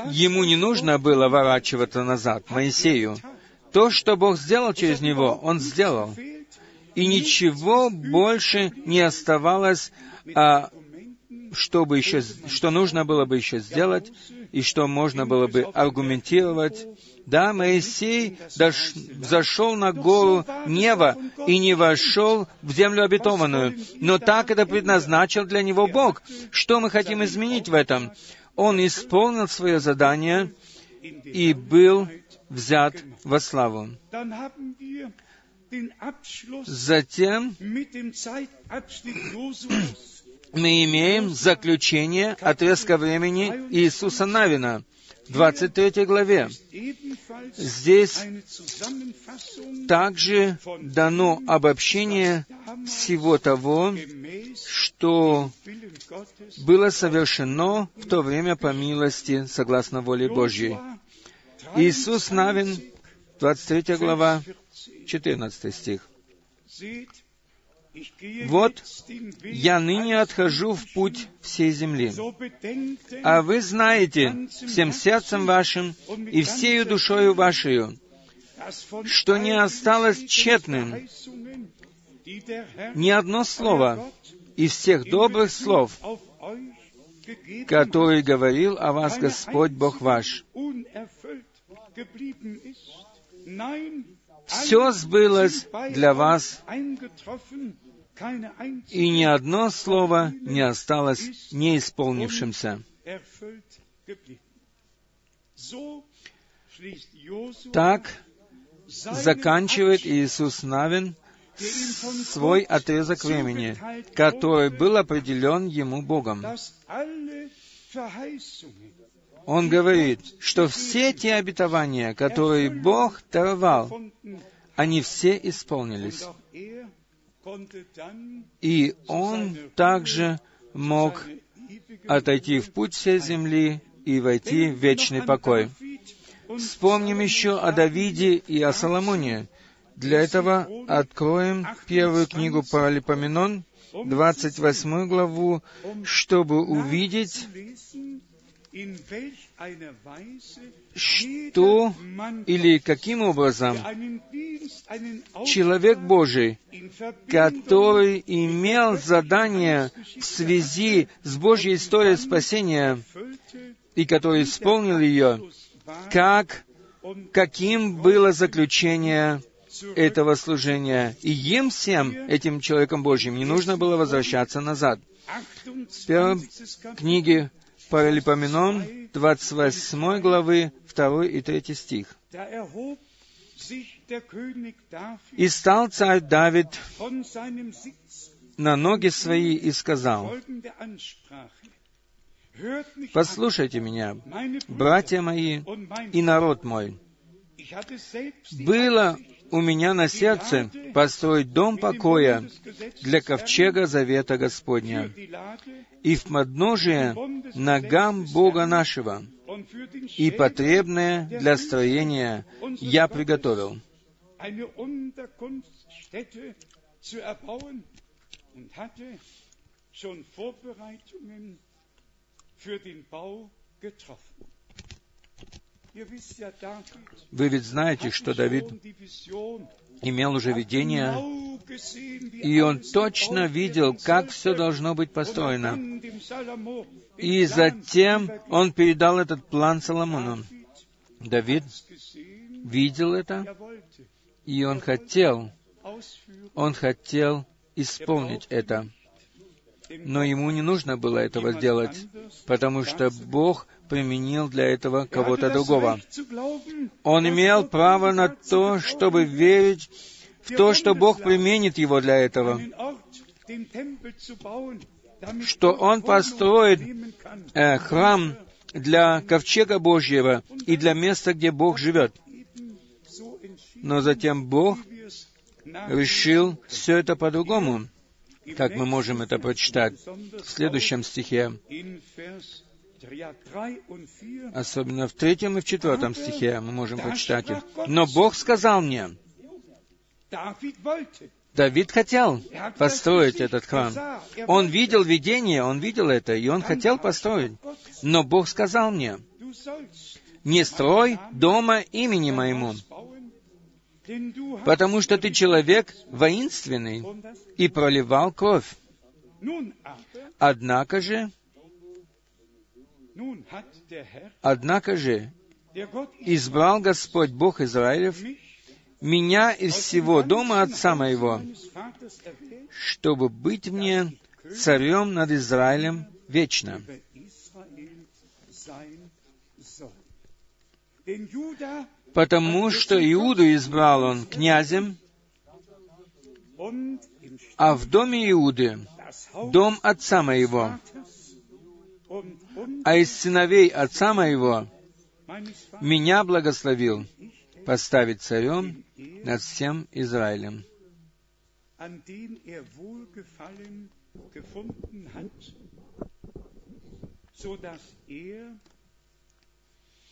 Ему не нужно было ворачиваться назад, Моисею. То, что Бог сделал через него, Он сделал. И ничего больше не оставалось, а, чтобы еще, что нужно было бы еще сделать, и что можно было бы аргументировать. Да, Моисей дош, зашел на гору Нева и не вошел в землю обетованную. Но так это предназначил для него Бог. Что мы хотим изменить в этом? Он исполнил свое задание и был взят во славу. Затем мы имеем заключение отрезка времени Иисуса Навина, 23 главе. Здесь также дано обобщение всего того, что было совершено в то время по милости, согласно воле Божьей. Иисус Навин, 23 глава, 14 стих. «Вот я ныне отхожу в путь всей земли, а вы знаете всем сердцем вашим и всею душою вашею, что не осталось тщетным ни одно слово из всех добрых слов, которые говорил о вас Господь Бог ваш. Все сбылось для вас, и ни одно слово не осталось неисполнившимся. Так заканчивает Иисус Навин свой отрезок времени, который был определен ему Богом. Он говорит, что все те обетования, которые Бог даровал, они все исполнились. И он также мог отойти в путь всей земли и войти в вечный покой. Вспомним еще о Давиде и о Соломоне. Для этого откроем первую книгу Паралипоменон, 28 главу, чтобы увидеть, что или каким образом человек Божий, который имел задание в связи с Божьей историей спасения и который исполнил ее, как, каким было заключение этого служения. И им всем, этим человеком Божьим, не нужно было возвращаться назад. В первой книге Паралипоменон, 28 главы, 2 и 3 стих. «И стал царь Давид на ноги свои и сказал, «Послушайте меня, братья мои и народ мой. Было у меня на сердце построить дом покоя для ковчега завета Господня. И в подножие ногам Бога нашего, и потребное для строения я приготовил. Вы ведь знаете, что Давид имел уже видение, и он точно видел, как все должно быть построено. И затем он передал этот план Соломону. Давид видел это, и он хотел, он хотел исполнить это. Но ему не нужно было этого сделать, потому что Бог применил для этого кого-то другого. Он имел право на то, чтобы верить в то, что Бог применит его для этого, что Он построит э, храм для ковчега Божьего и для места, где Бог живет. Но затем Бог решил все это по-другому, как мы можем это прочитать в следующем стихе, in Vers 3, ja, 3 und 4. особенно в третьем и в четвертом стихе мы можем прочитать их. Но Бог сказал мне. Давид хотел построить этот храм. Он видел видение, он видел это, и он хотел построить. Но Бог сказал мне, не строй дома имени моему, потому что ты человек воинственный и проливал кровь. Однако же, однако же, избрал Господь Бог Израилев меня из всего дома отца моего, чтобы быть мне царем над Израилем вечно. Потому что Иуду избрал он князем, а в доме Иуды дом отца моего, а из сыновей отца моего меня благословил поставить царем над всем Израилем. an den er Wohlgefallen gefunden hat, so dass er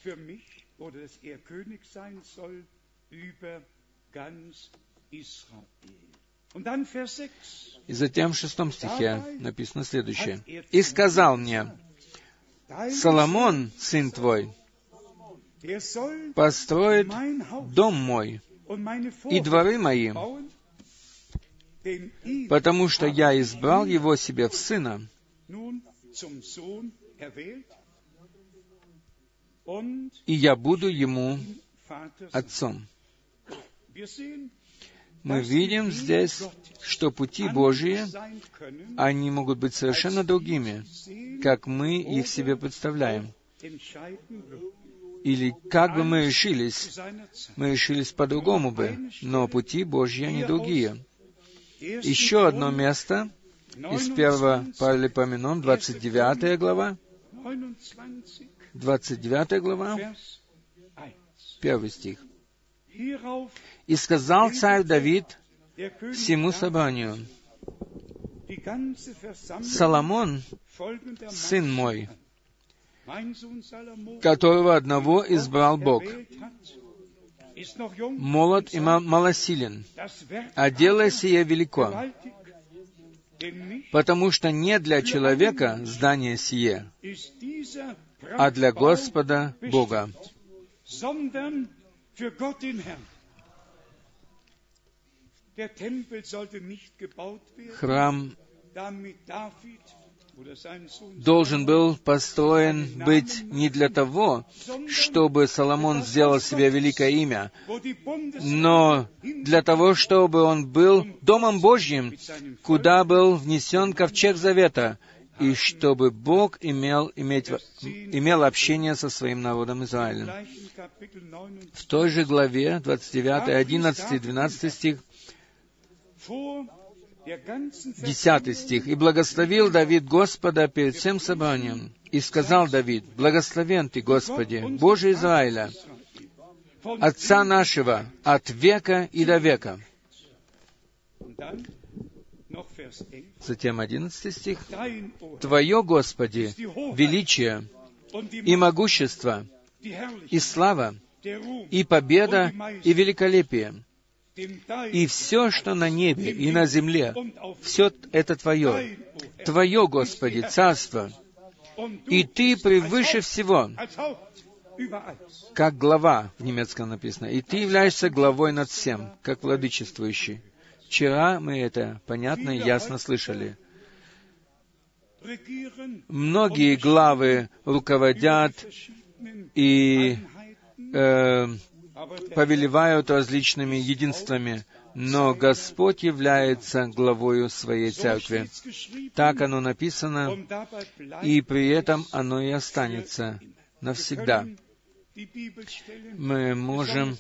für mich oder dass er König sein soll über ganz Israel. Und dann Vers 6. И затем в шестом стихе написано следующее. «И сказал мне, Соломон, сын твой, построит дом мой и дворы мои, потому что я избрал его себе в сына, и я буду ему отцом». Мы видим здесь, что пути Божьи, они могут быть совершенно другими, как мы их себе представляем. Или как бы мы решились, мы решились по-другому бы, но пути Божьи, они другие. Еще одно место из 1 Паралипоменон, 29 глава, 29, 29 глава, Vers 1. первый стих. «И сказал царь Давид всему собранию, Соломон, сын мой, которого одного избрал Бог, молод и ма- малосилен, а дело сие велико, потому что не для человека здание сие, а для Господа Бога, храм должен был построен быть не для того, чтобы Соломон сделал себе великое имя, но для того, чтобы он был Домом Божьим, куда был внесен ковчег Завета, и чтобы Бог имел, иметь, имел общение со своим народом Израилем. gleichen Kapitel 29 В той же главе, 29, 11 и 12 стих, 10 стих. «И благословил Давид Господа перед всем собранием, и сказал Давид, «Благословен Ты, Господи, Боже Израиля, Отца нашего, от века и до века». Und dann noch Vers 11. Затем 11 стих. «Твое, Господи, величие и могущество, и слава, и победа, и великолепие, и все, что на небе и на земле, все это Твое. Твое, Господи, Царство, и Ты превыше всего, как глава, в немецком написано, и Ты являешься главой над всем, как владычествующий. Вчера мы это понятно и ясно слышали. Многие главы руководят и э, повелевают различными единствами, но Господь является главою своей церкви. Так оно написано, и при этом оно и останется навсегда. Мы можем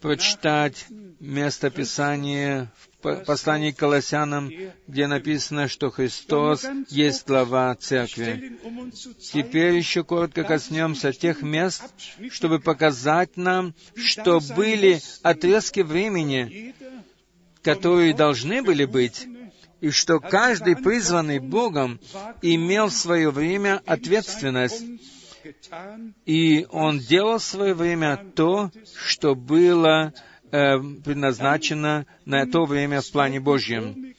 прочитать место Писания в по- послании к Колоссянам, где написано, что Христос есть глава Церкви. Теперь еще коротко коснемся тех мест, чтобы показать нам, что были отрезки времени, которые должны были быть, и что каждый призванный Богом имел в свое время ответственность, и он делал в свое время то, что было э, предназначено на то время в плане Божьем.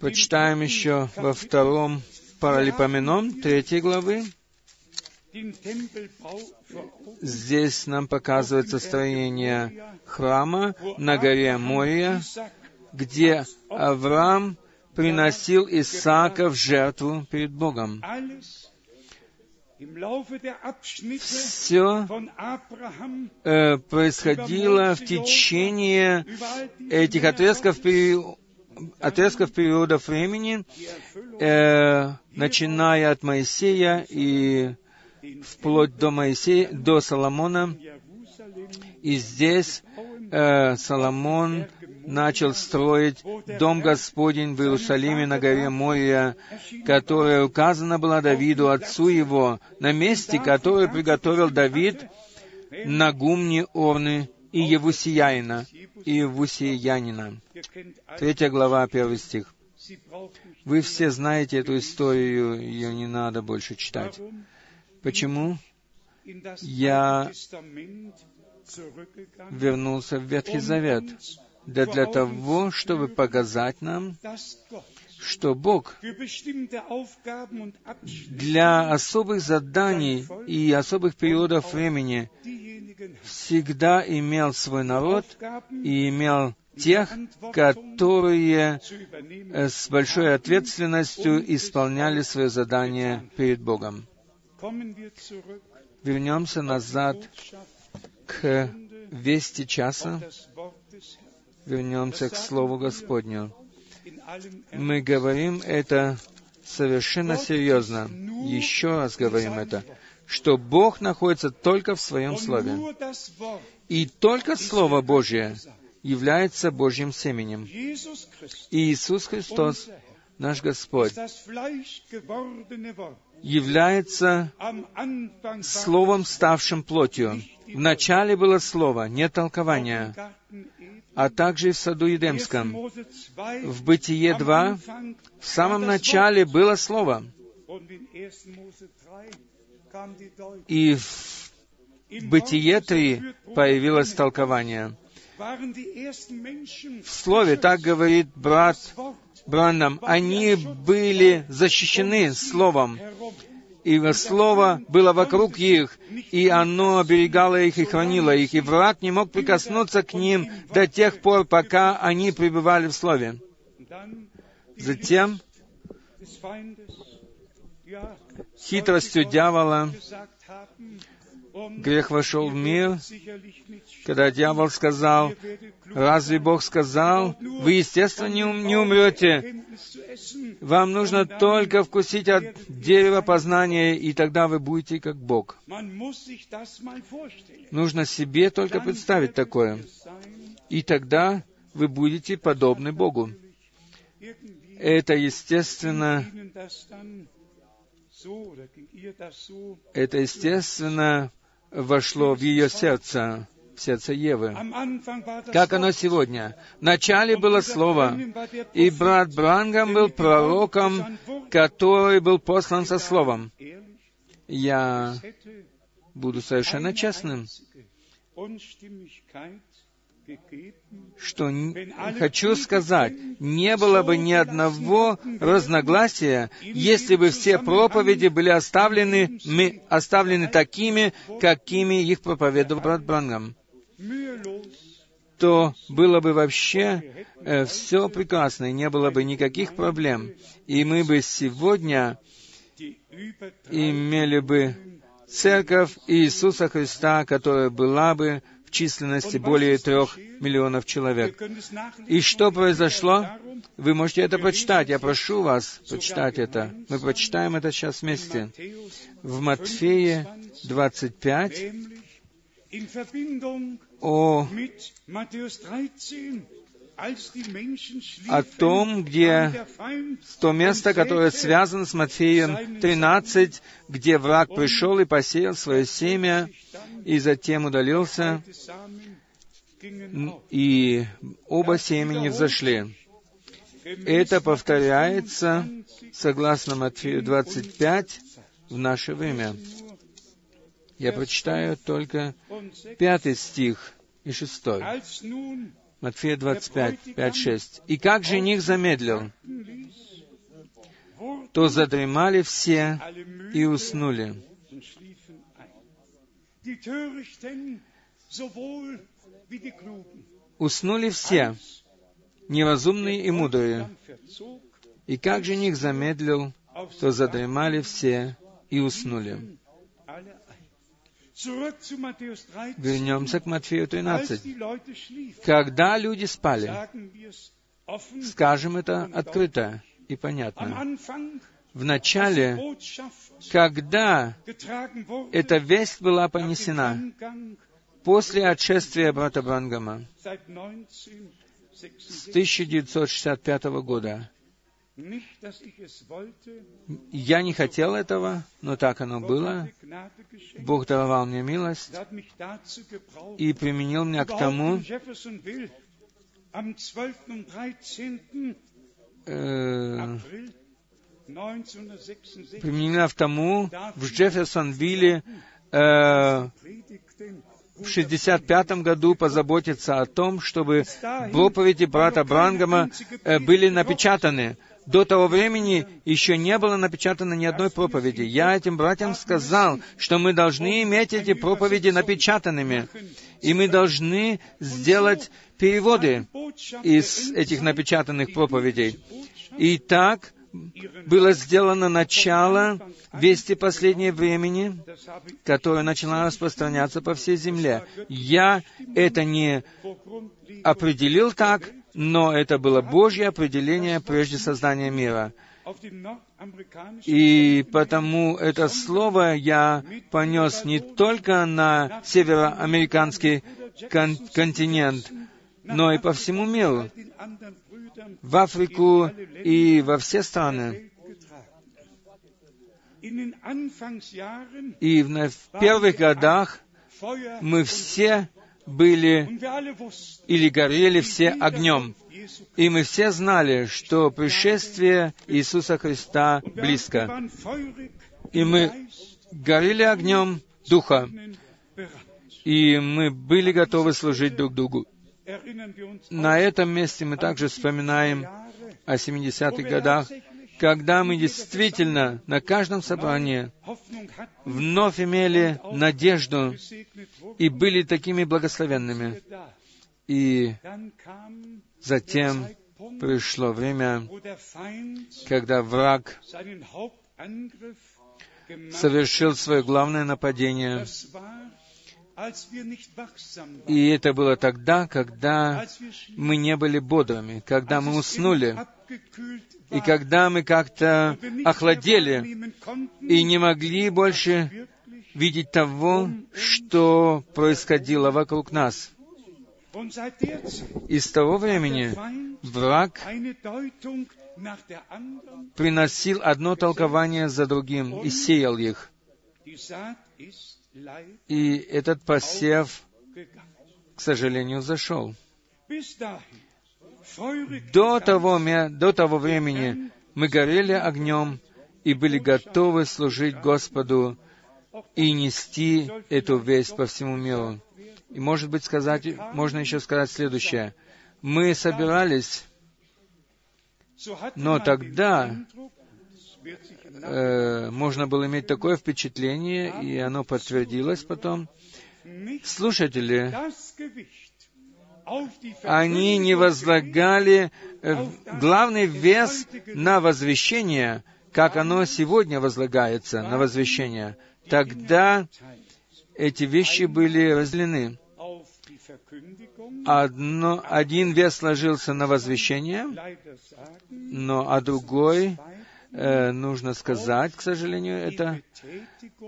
Почитаем еще во втором Паралипоменон, третьей главы. Здесь нам показывается строение храма на горе Мория, где Авраам приносил Исаака в жертву перед Богом. Все э, происходило в течение этих отрезков, пери... отрезков периодов времени, э, начиная от Моисея и вплоть до Моисея, до Соломона. И здесь э, Соломон начал строить Дом Господень в Иерусалиме на горе Мория, которая указана была Давиду, отцу его, на месте, которое приготовил Давид на гумне Орны и Евусияина, и Евусиянина. Третья глава, первый стих. Вы все знаете эту историю, ее не надо больше читать. Почему? Я вернулся в Ветхий Завет, да для того, чтобы показать нам, что Бог для особых заданий и особых периодов времени всегда имел свой народ и имел тех, которые э, с большой ответственностью исполняли свое задание перед Богом. Вернемся назад к вести часа, вернемся к Слову Господню. Мы говорим это совершенно серьезно. Еще раз говорим это, что Бог находится только в Своем Слове. И только Слово Божье является Божьим семенем. И Иисус Христос, наш Господь, является Словом, ставшим плотью. Вначале было Слово, не толкование, а также и в саду Едемском. В Бытие 2 в самом начале было Слово. И в Бытие 3 появилось толкование. В Слове, так говорит брат Браннам, они были защищены Словом, и Слово было вокруг их, и оно оберегало их и хранило их, и враг не мог прикоснуться к ним до тех пор, пока они пребывали в Слове. Затем хитростью дьявола грех вошел в мир, когда дьявол сказал, разве Бог сказал, вы, естественно, не, ум- не умрете, вам нужно только вкусить от дерева познания, и тогда вы будете как Бог. Нужно себе только представить такое. И тогда вы будете подобны Богу. Это, естественно, это, естественно, вошло в ее сердце, сердце Евы. Как оно сегодня? Вначале было Слово, и брат Брангам был пророком, который был послан со Словом. Я буду совершенно честным, что хочу сказать, не было бы ни одного разногласия, если бы все проповеди были оставлены, мы, оставлены такими, какими их проповедовал брат Брангам то было бы вообще э, все прекрасно, и не было бы никаких проблем. И мы бы сегодня имели бы церковь Иисуса Христа, которая была бы в численности более трех миллионов человек. И что произошло? Вы можете это прочитать. Я прошу вас прочитать это. Мы прочитаем это сейчас вместе. В Матфея 25, in Verbindung о, mit Matthäus 13, als die Menschen о том, где то место, которое связано с Матфеем 13, где враг пришел и посеял свое семя, и затем удалился, и оба семени взошли. Это повторяется, согласно Матфею 25, в наше время. Я прочитаю только пятый стих и шестой. Матфея 25, 5, 6. «И как жених замедлил, то задремали все и уснули. Уснули все, неразумные и мудрые. И как жених замедлил, auf то задремали все и уснули». Вернемся к Матфею Als 13. die Leute schliefen, Когда люди спали, скажем это открыто и понятно. В начале, когда эта весть была понесена, после отшествия брата Брангама с 1966. 1965 года, я не хотел этого, но так оно было. Бог даровал мне милость er и применил меня к тому, in Jeffersonville am 12. und 13. э, April 1966 применена в тому, в Джефферсонвилле э, в 65 году позаботиться о том, чтобы проповеди брата Брангама э, были напечатаны. До того времени еще не было напечатано ни одной проповеди. Я этим братьям сказал, что мы должны иметь эти проповеди напечатанными, и мы должны сделать переводы из этих напечатанных проповедей. И так было сделано начало вести последнее времени, которая начала распространяться по всей земле. Я это не определил так, но это было Божье определение прежде создания мира. И потому это слово я понес не только на североамериканский кон- континент, но и по всему миру, в Африку и во все страны. И в первых годах мы все были или горели все огнем. И мы все знали, что пришествие Иисуса Христа близко. И мы горели огнем Духа, и мы были готовы служить друг другу. На этом месте мы также вспоминаем о 70-х годах, когда мы действительно на каждом собрании вновь имели надежду и были такими благословенными. И затем пришло время, когда враг совершил свое главное нападение. И это было тогда, когда мы не были бодрыми, когда мы уснули, и когда мы как-то охладели и не могли больше видеть того, что происходило вокруг нас. И с того времени враг приносил одно толкование за другим и сеял их. И этот посев, к сожалению, зашел. До того, до того времени мы горели огнем и были готовы служить Господу и нести эту весть по всему миру. И, может быть, сказать, можно еще сказать следующее. Мы собирались, Но тогда, э, можно было иметь такое впечатление, и оно подтвердилось потом. Слушатели, они не возлагали э, главный вес на возвещение, как оно сегодня возлагается на возвещение. Тогда эти вещи были разделены. Одно, один вес ложился на возвещение, но а другой э, нужно сказать, к сожалению, это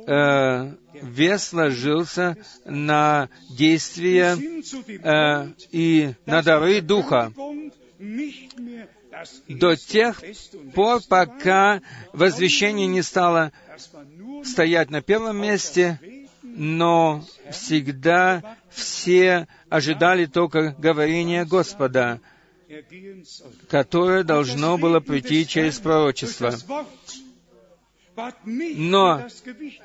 э, вес ложился на действия э, и на дары Духа. До тех пор, пока возвещение не стало стоять на первом месте, но всегда все ожидали только говорения Господа, которое должно было прийти через пророчество. Но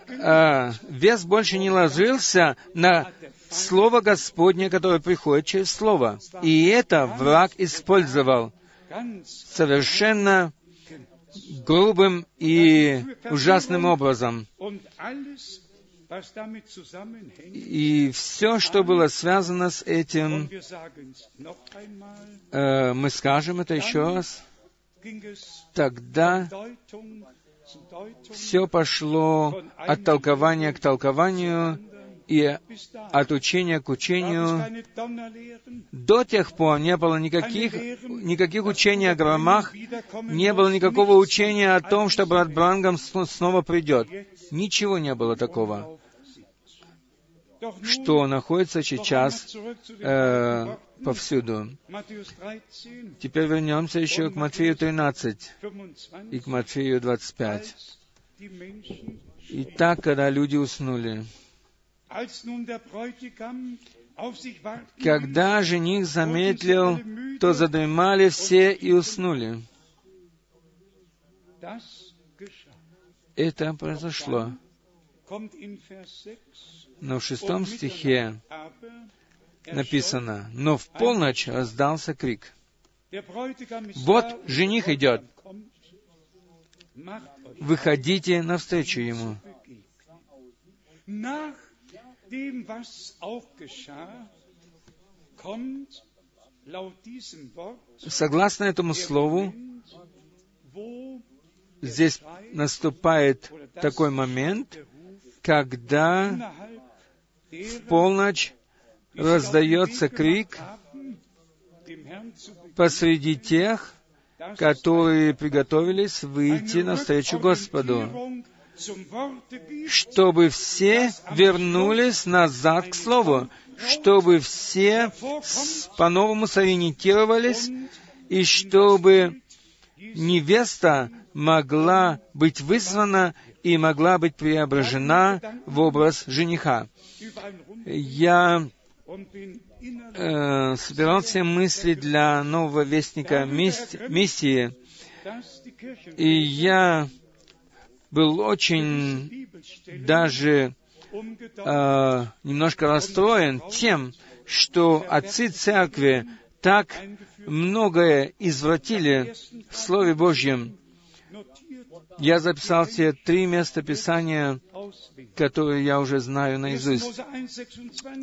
э, вес больше не ложился на Слово Господне, которое приходит через Слово. И это враг использовал совершенно грубым и ужасным образом. И все, что было связано с этим, э, мы скажем это еще раз, тогда все пошло от толкования к толкованию и от учения к учению. До тех пор не было никаких, никаких учений о громах, не было никакого учения о том, что брат Брангам снова придет. Ничего не было такого, что находится сейчас э, повсюду. Теперь вернемся еще к Матфею 13 и к Матфею 25. Итак, когда люди уснули, когда жених заметил, то задремали все и уснули. Это произошло. Но в шестом стихе написано, «Но в полночь раздался крик. Вот жених идет. Выходите навстречу ему». Согласно этому слову, здесь наступает такой момент, когда в полночь раздается крик посреди тех, которые приготовились выйти навстречу Господу чтобы все вернулись назад к Слову, чтобы все по-новому сориентировались, и чтобы невеста могла быть вызвана и могла быть преображена в образ жениха. Я э, собирал все мысли для нового вестника миссии, и я был очень даже э, немножко расстроен тем, что отцы церкви так многое извратили в Слове Божьем. Я записал все три места Писания, которые я уже знаю наизусть.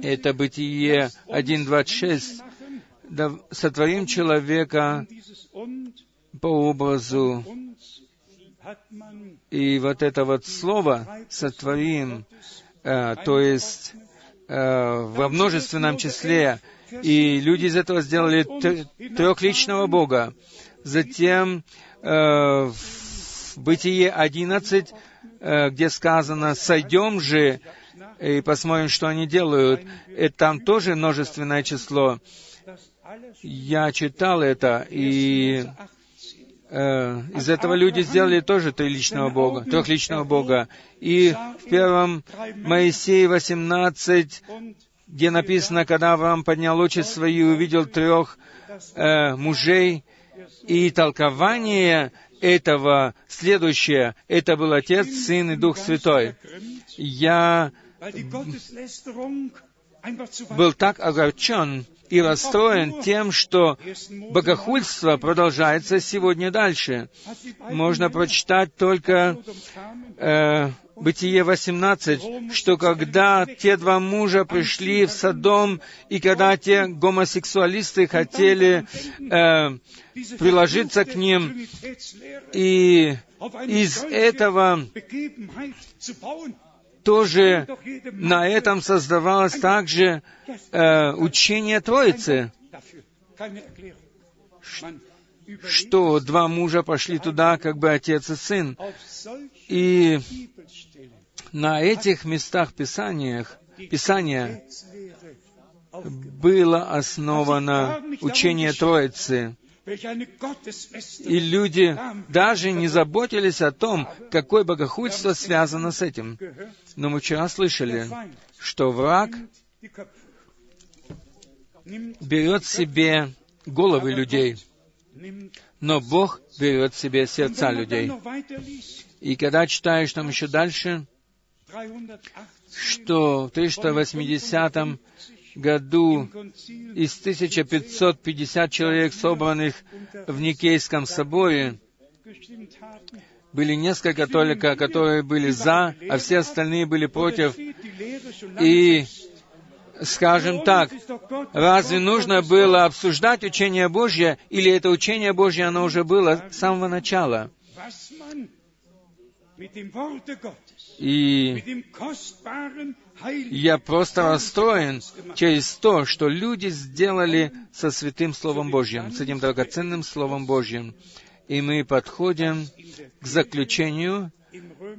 Это Бытие 1.26. Да, «Сотворим человека по образу и вот это вот слово «сотворим», э, то есть э, во множественном числе, и люди из этого сделали трехличного Бога. Затем э, в Бытие 11, э, где сказано «сойдем же», и посмотрим, что они делают. И там тоже множественное число. Я читал это, и из этого люди сделали тоже триличного Бога, трехличного Бога. И в первом Моисее 18, где написано, когда Авраам поднял очи свои и увидел трех э, мужей, и толкование этого следующее, это был Отец, Сын и Дух Святой. Я был так огорчен и расстроен тем, что богохульство продолжается сегодня дальше. Можно прочитать только э, Бытие 18, что когда те два мужа пришли в Содом, и когда те гомосексуалисты хотели э, приложиться к ним, и из этого тоже на этом создавалось также э, учение Троицы. что два мужа пошли туда, как бы отец и сын. И на этих местах Писаниях, Писания было основано учение Троицы. И люди даже не заботились о том, какое богохульство связано с этим. Но мы вчера слышали, что враг берет себе головы людей, но Бог берет себе сердца людей. И когда читаешь там еще дальше, 318 что в 380 году из 1550 человек, собранных в Никейском соборе, были несколько только, которые были за, а все остальные были против. И, скажем так, разве нужно было обсуждать учение Божье, или это учение Божье, оно уже было с самого начала? И я просто расстроен через то, что люди сделали со святым Словом Божьим, с этим драгоценным Словом Божьим. И мы подходим к заключению,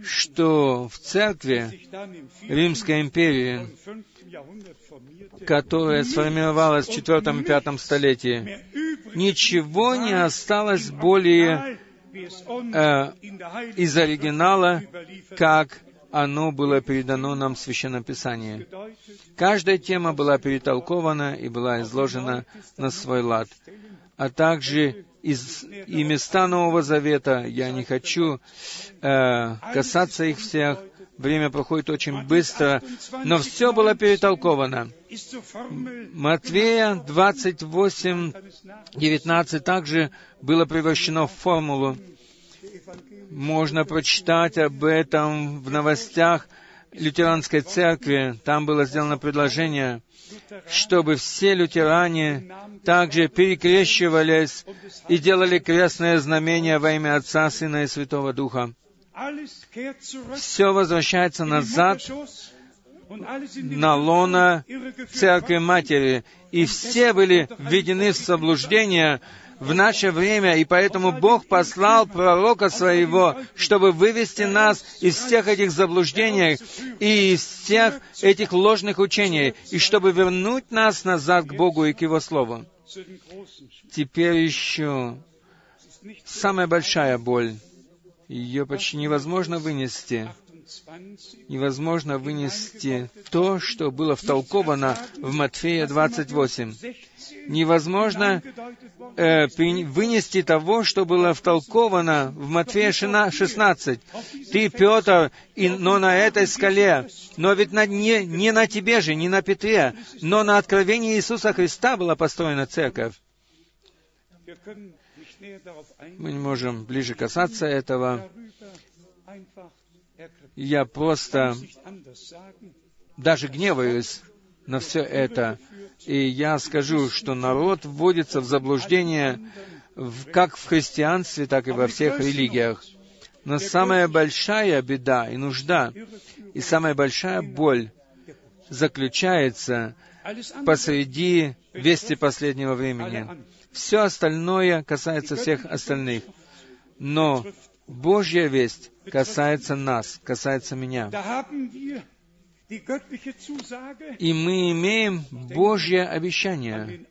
что в церкви sich dann im 4. Римской империи, und 5. Jahrhundert formierte, которая сформировалась в IV и V столетии, ничего не осталось более э, из оригинала, как оно было передано нам в Священном Писании. Каждая тема была перетолкована и была изложена на свой лад. А также из, и места Нового Завета, я не хочу э, касаться их всех, время проходит очень быстро, но все было перетолковано. Матвея 28, 19 также было превращено в формулу. Можно прочитать об этом в новостях лютеранской церкви. Там было сделано предложение, чтобы все лютеране также перекрещивались и делали крестное знамение во имя Отца, Сына и Святого Духа. Все возвращается назад на лона Церкви. Матери, и все были введены в заблуждение в наше время, и поэтому Бог послал пророка своего, чтобы вывести нас из всех этих заблуждений и из всех этих ложных учений, и чтобы вернуть нас назад к Богу и к Его Слову. Теперь еще самая большая боль. Ее почти невозможно вынести. 28 Невозможно вынести то, что было втолковано в Матфея 28. Невозможно э, вынести того, что было втолковано в Матфея шина- 16. Ты, Петр, и, но на этой скале, но ведь на, не, не на тебе же, не на Петре, но на откровении Иисуса Христа была построена церковь. Мы не можем ближе касаться этого. Я просто даже гневаюсь на все это. И я скажу, что народ вводится в заблуждение в- как в христианстве, так и во всех религиях. Но самая большая беда и нужда, и самая большая боль заключается посреди вести последнего времени. Все остальное касается всех остальных. Но Божья весть касается нас, касается меня. И мы имеем Божье обещание.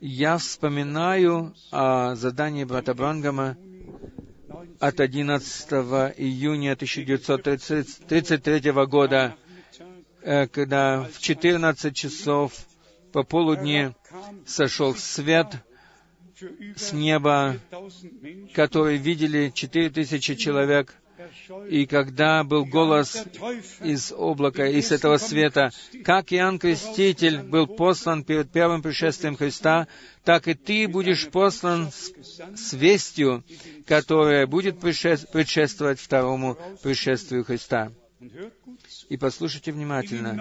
Я вспоминаю о задании брата Брангама от 11 июня 1933 года, э, когда в 14 часов пополудни сошел свет с неба, 1000 Menschen который видели 4000 человек, erscheut. и когда был голос из облака, из этого света, как Иоанн Креститель был послан перед первым пришествием Христа, так и ты будешь послан с, с вестью, которая будет предшествовать второму пришествию Христа. И послушайте внимательно.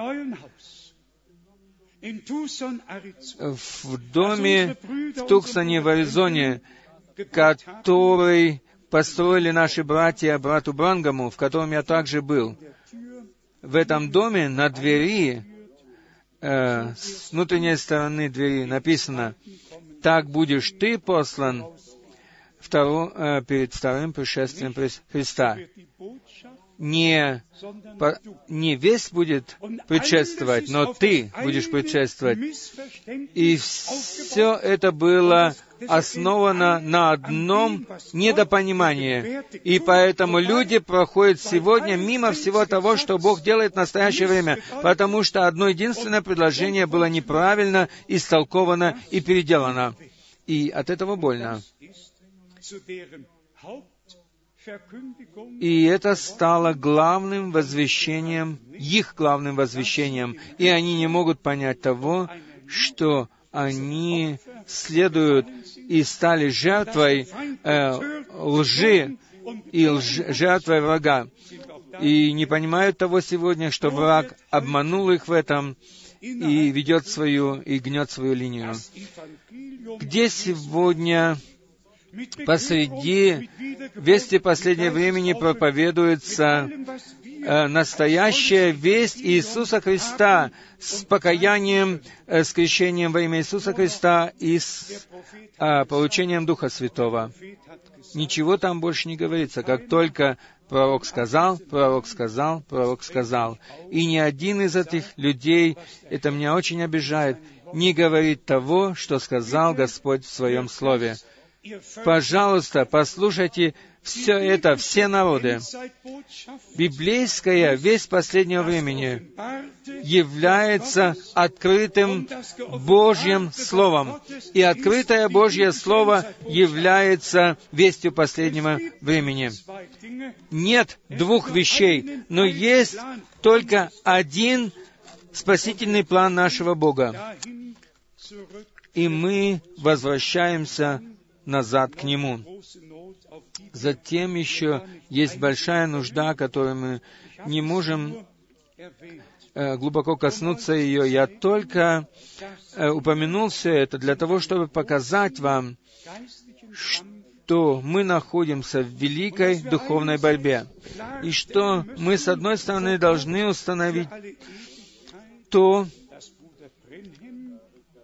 В доме в Туксоне, в Аризоне, который построили наши братья брату Брангаму, в котором я также был. В этом доме на двери, э, с внутренней стороны двери написано, «Так будешь ты послан второ- э, перед вторым пришествием Хри- Христа. Не, не весть будет предшествовать, но ты будешь предшествовать. И все это было основано на одном недопонимании. И поэтому люди проходят сегодня мимо всего того, что Бог делает в настоящее время, потому что одно единственное предложение было неправильно истолковано и переделано. И от этого больно. И это стало главным возвещением, их главным возвещением. И они не могут понять того, что они следуют и стали жертвой э, лжи и лж- жертвой врага. И не понимают того сегодня, что враг обманул их в этом и ведет свою, и гнет свою линию. Где сегодня посреди вести последнего времени проповедуется э, настоящая весть Иисуса Христа с покаянием, э, с крещением во имя Иисуса Христа и с э, получением Духа Святого. Ничего там больше не говорится. Как только пророк сказал, пророк сказал, пророк сказал. И ни один из этих людей, это меня очень обижает, не говорит того, что сказал Господь в Своем Слове. Пожалуйста, послушайте все это, все народы. Библейская весть последнего времени является открытым Божьим Словом. И открытое Божье Слово является вестью последнего времени. Нет двух вещей, но есть только один спасительный план нашего Бога. И мы возвращаемся назад к Нему. Затем еще есть большая нужда, которую мы не можем э, глубоко коснуться ее. Я только э, упомянул все это для того, чтобы показать вам, что мы находимся в великой духовной борьбе, и что мы, с одной стороны, должны установить то,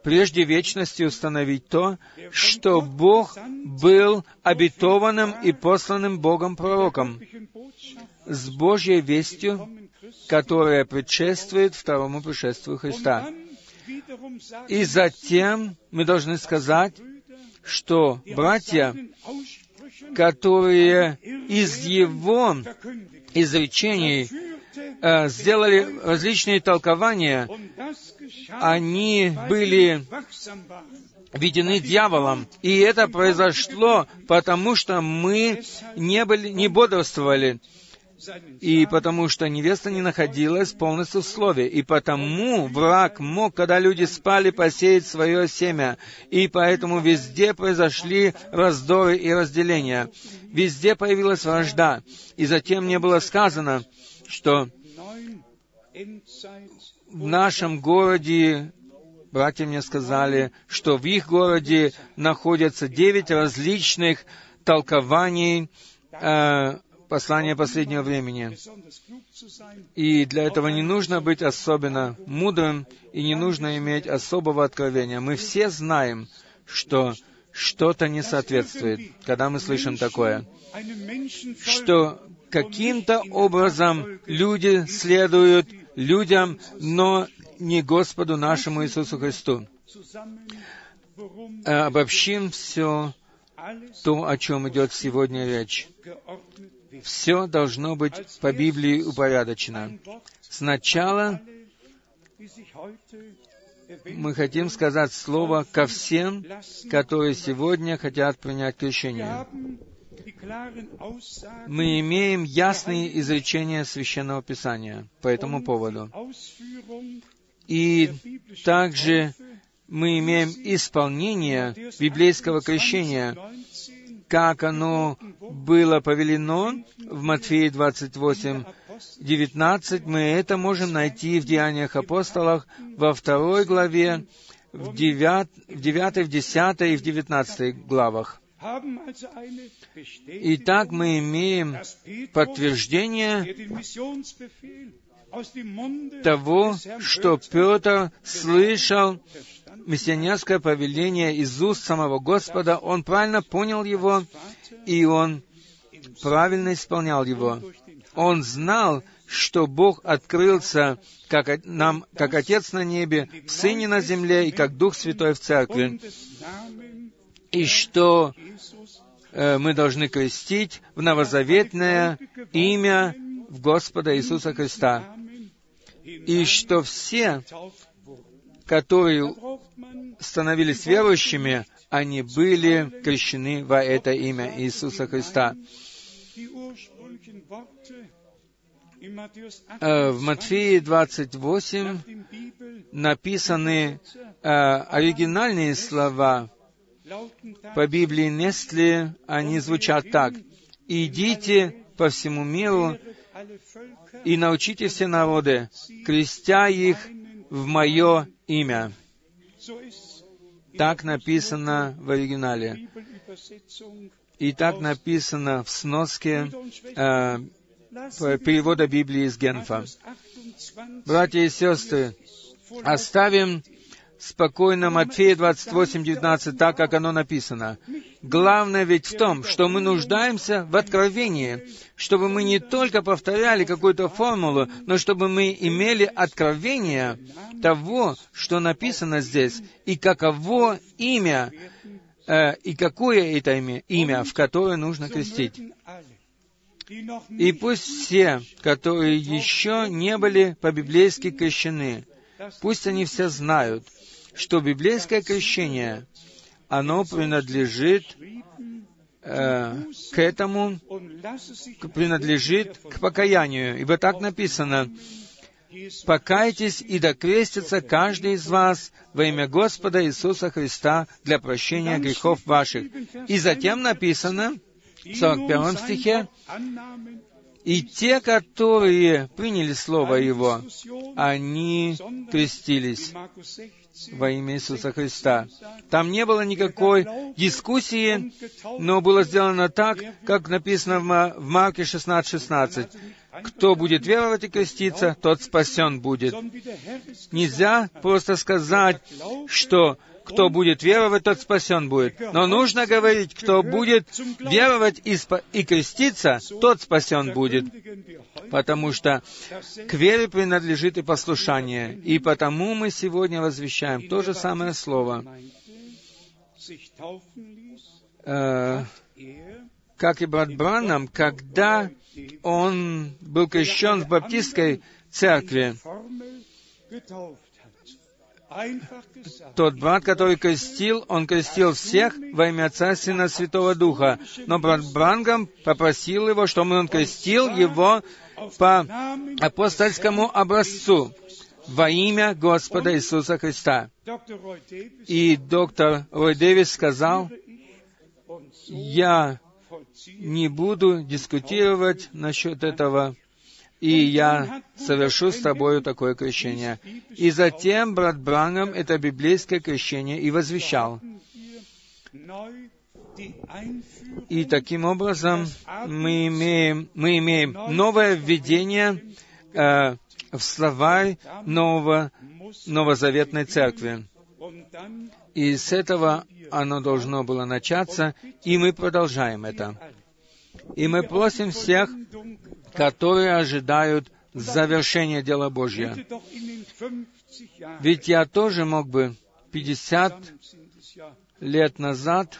прежде вечности установить то, что Бог был обетованным и посланным Богом пророком с Божьей вестью, которая предшествует второму пришествию Христа. И затем мы должны сказать, что братья, которые из его изречений э, сделали различные толкования, они были введены дьяволом. И это произошло, потому что мы не, были, не бодрствовали, и потому что невеста не находилась полностью в слове. И потому враг мог, когда люди спали, посеять свое семя. И поэтому везде произошли раздоры и разделения. Везде появилась вражда. И затем мне было сказано, что в нашем городе, братья мне сказали, что в их городе находятся девять различных толкований э, послания последнего времени. И для этого не нужно быть особенно мудрым и не нужно иметь особого откровения. Мы все знаем, что что-то не соответствует, когда мы слышим такое, что каким-то образом люди следуют людям, но не Господу нашему Иисусу Христу. Обобщим все то, о чем идет сегодня речь. Все должно быть по Библии упорядочено. Сначала мы хотим сказать слово ко всем, которые сегодня хотят принять крещение. Мы имеем ясные изречения Священного Писания по этому поводу. И также мы имеем исполнение библейского крещения, 19 как оно было повелено в Матфея 28, 19, мы это можем найти в Деяниях апостолов во второй главе, в 9, в 9, в 10 и в 19 главах. Итак, мы имеем подтверждение того, что Петр слышал миссионерское повеление из уст самого Господа, он правильно понял его, и он правильно исполнял его. Он знал, что Бог открылся как нам, как Отец на небе, в Сыне на земле и как Дух Святой в Церкви, и что э, мы должны крестить в новозаветное имя в Господа Иисуса Христа, и что все, которые становились верующими, они были крещены во это имя Иисуса Христа. Э, В Матфеи 28 написаны э, оригинальные слова по Библии Нестли, они звучат так. «Идите по всему миру и научите все народы, крестя их в Мое имя». Так написано в оригинале. И так написано в сноске э, перевода Библии из Генфа. Братья и сестры, оставим спокойно Матфея 28, 19, так, как оно написано. Главное ведь в том, что мы нуждаемся в откровении, чтобы мы не только повторяли какую-то формулу, но чтобы мы имели откровение того, что написано здесь, и каково имя, э, и какое это имя, имя, в которое нужно крестить. И пусть все, которые еще не были по-библейски крещены, пусть они все знают, что библейское крещение, оно принадлежит э, к этому, принадлежит к покаянию. Ибо так написано, «Покайтесь и докрестится каждый из вас во имя Господа Иисуса Христа для прощения грехов ваших». И затем написано, в 41 стихе, и те, которые приняли Слово Его, они крестились во имя Иисуса Христа. Там не было никакой дискуссии, но было сделано так, как написано в Ма- в Марке 16:16. Кто будет веровать и креститься, тот спасен будет. Нельзя просто сказать, что кто будет веровать, тот спасен будет. Но нужно говорить, кто будет веровать и, спа- и креститься, тот спасен будет. Потому что к вере принадлежит и послушание. И потому мы сегодня возвещаем то же самое слово, э, как и брат Браннам, когда он был крещен в баптистской церкви. Тот брат, который крестил, он крестил всех во имя Отца, Сына, Святого Духа. Но брат Брангам попросил его, чтобы он крестил его по апостольскому образцу во имя Господа Иисуса Христа. И доктор Рой Дэвис сказал, я не буду дискутировать насчет этого, и я совершу с тобою такое крещение. И затем брат Брангам это библейское крещение и возвещал. И таким образом мы имеем, мы имеем новое введение э, в словарь нового, новозаветной церкви. И с этого оно должно было начаться, и мы продолжаем это. И мы просим всех, которые ожидают завершения дела Божьего. Ведь я тоже мог бы 50 лет назад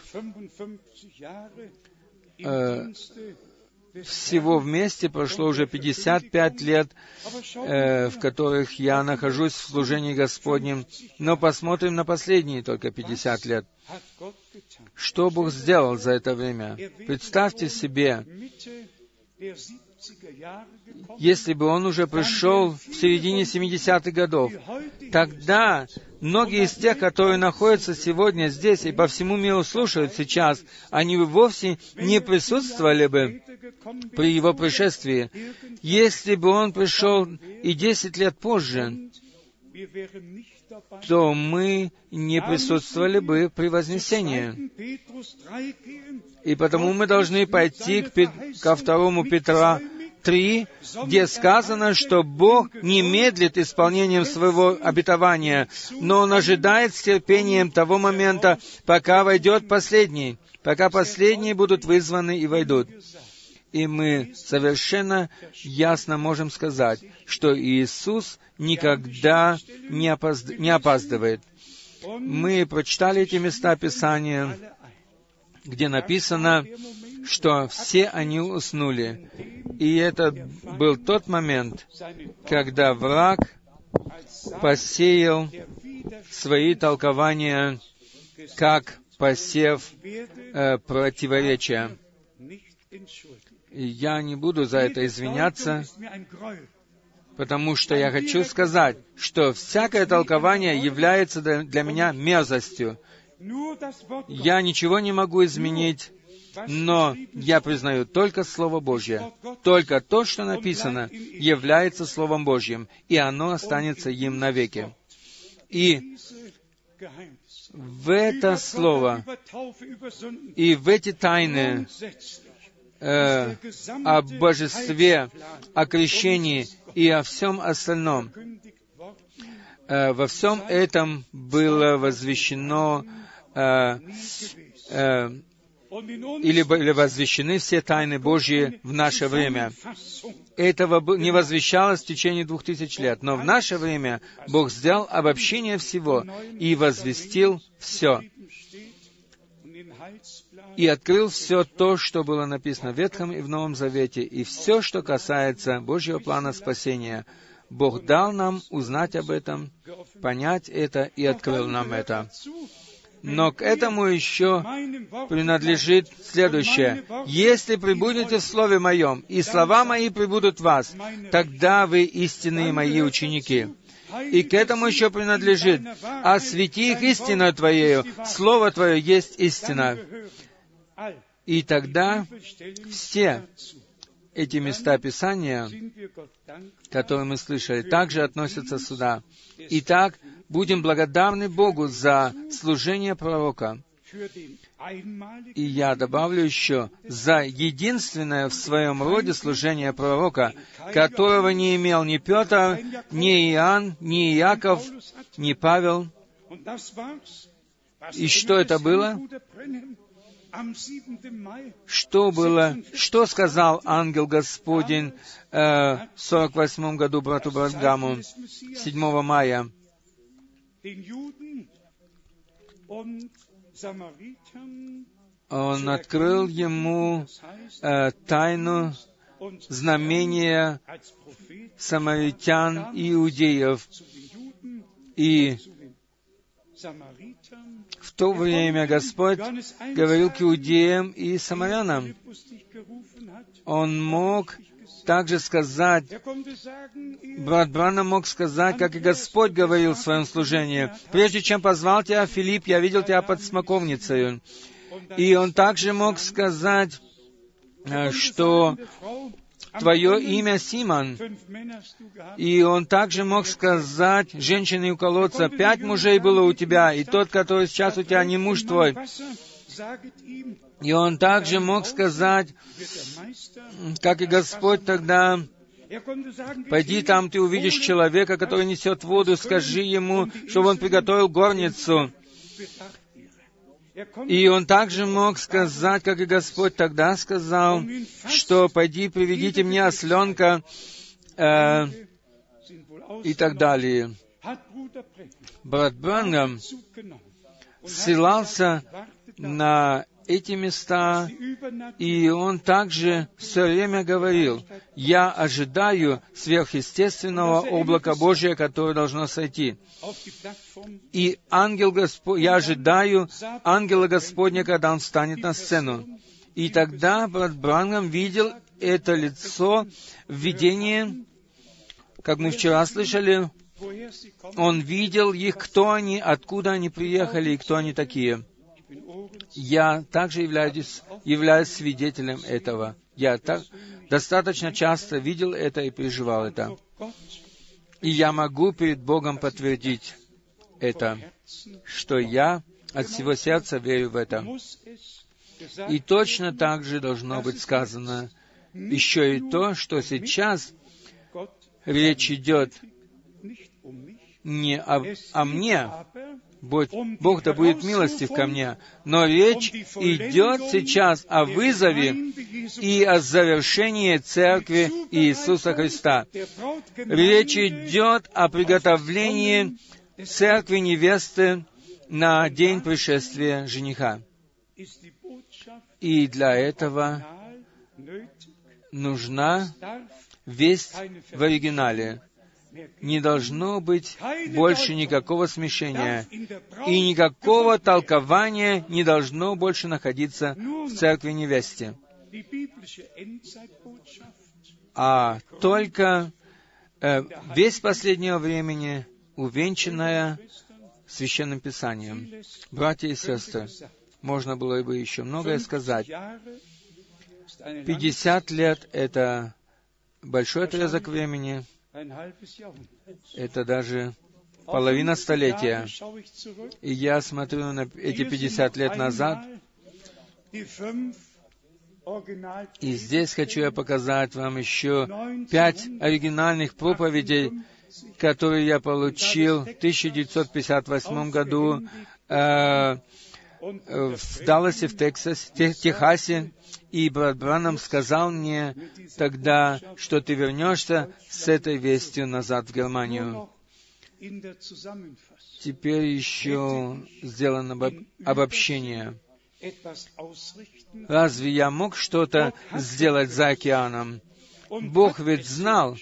э, всего вместе прошло уже 55 лет, э, в которых я нахожусь в служении Господнем. Но посмотрим на последние только 50 лет. Что Бог сделал за это время? Представьте себе, если бы Он уже пришел в середине 70-х годов, тогда многие из тех, которые находятся сегодня здесь и по всему миру слушают сейчас, они бы вовсе не присутствовали бы при Его пришествии. Если бы Он пришел и 10 лет позже, то мы не присутствовали бы при Вознесении. И потому мы должны пойти к ко второму Петра, 3, где сказано, что Бог не медлит исполнением своего обетования, но Он ожидает с терпением того момента, пока войдет последний, пока последние будут вызваны и войдут. И мы совершенно ясно можем сказать, что Иисус никогда не, опозд... не опаздывает. Мы прочитали эти места Писания, где написано, что все они уснули. И это был тот момент, когда враг посеял свои толкования, как посев э, противоречия. Я не буду за это извиняться, потому что я хочу сказать, что всякое толкование является для меня мерзостью. Я ничего не могу изменить, но я признаю только Слово Божье. Только то, что написано, является Словом Божьим, и оно останется им навеки. И в это Слово и в эти тайны э, о божестве, о крещении и о всем остальном, э, во всем этом было возвещено э, э, или были возвещены все тайны Божьи в наше время. Этого не возвещалось в течение двух тысяч лет, но в наше время Бог сделал обобщение всего и возвестил все. И открыл все то, что было написано в Ветхом и в Новом Завете, и все, что касается Божьего плана спасения. Бог дал нам узнать об этом, понять это и открыл нам это. Но к этому еще принадлежит следующее. «Если прибудете в Слове Моем, и слова Мои прибудут в вас, тогда вы истинные Мои ученики». И к этому еще принадлежит «Освети их истиною Твоею, Слово Твое есть истина». И тогда все эти места Писания, которые мы слышали, также относятся сюда. Итак, будем благодарны Богу за служение пророка. И я добавлю еще, за единственное в своем роде служение пророка, которого не имел ни Петр, ни Иоанн, ни Иаков, ни Павел. И что это было? Что было, что сказал ангел Господень э, в 48 году брату Братгаму 7 мая? Он открыл ему э, тайну знамения самаритян и иудеев. И в то время Господь говорил к иудеям и самарянам. Он мог также сказать, брат Брана мог сказать, как и Господь говорил в своем служении, «Прежде чем позвал тебя, Филипп, я видел тебя под смоковницей». И он также мог сказать, э, что твое имя Симон. И он также мог сказать женщине у колодца, пять мужей было у тебя, и тот, который сейчас у тебя не муж твой. И он также мог сказать, как и Господь тогда, Пойди там, ты увидишь человека, который несет воду, скажи ему, чтобы он приготовил горницу. И он также мог сказать, как и Господь тогда сказал, что «пойди, приведите мне осленка» э, и так далее. Брат Брэнгам ссылался на эти места, и он также все время говорил, «Я ожидаю сверхъестественного облака Божия, которое должно сойти». И ангел Господь, я ожидаю ангела Господня, когда он встанет на сцену. И тогда брат Брангам видел это лицо в видении, как мы вчера слышали, он видел их, кто они, откуда они приехали и кто они такие. Я также являюсь, являюсь свидетелем этого. Я так, достаточно часто видел это и переживал это. И я могу перед Богом подтвердить это, что я от всего сердца верю в это. И точно так же должно быть сказано еще и то, что сейчас речь идет не о, о мне, Бог, Бог да будет милостив ко мне. Но речь идет сейчас о вызове и о завершении Церкви Иисуса Христа. Речь идет о приготовлении Церкви невесты на день пришествия жениха. И для этого нужна весть в оригинале не должно быть больше никакого смешения, и никакого толкования не должно больше находиться в церкви невесте, а только э, весь последнего времени, увенчанная Священным Писанием. Братья и сестры, можно было бы еще многое сказать. Пятьдесят лет — это большой отрезок времени, это даже половина столетия. И я смотрю на эти 50 лет назад, и здесь хочу я показать вам еще пять оригинальных проповедей, которые я получил в 1958 году э, в Далласе, в Тексасе, Техасе, и брат Бранам сказал мне тогда, что ты вернешься с этой вестью назад в Германию. Теперь еще сделано обобщение. Разве я мог что-то сделать за океаном? Бог ведь знал,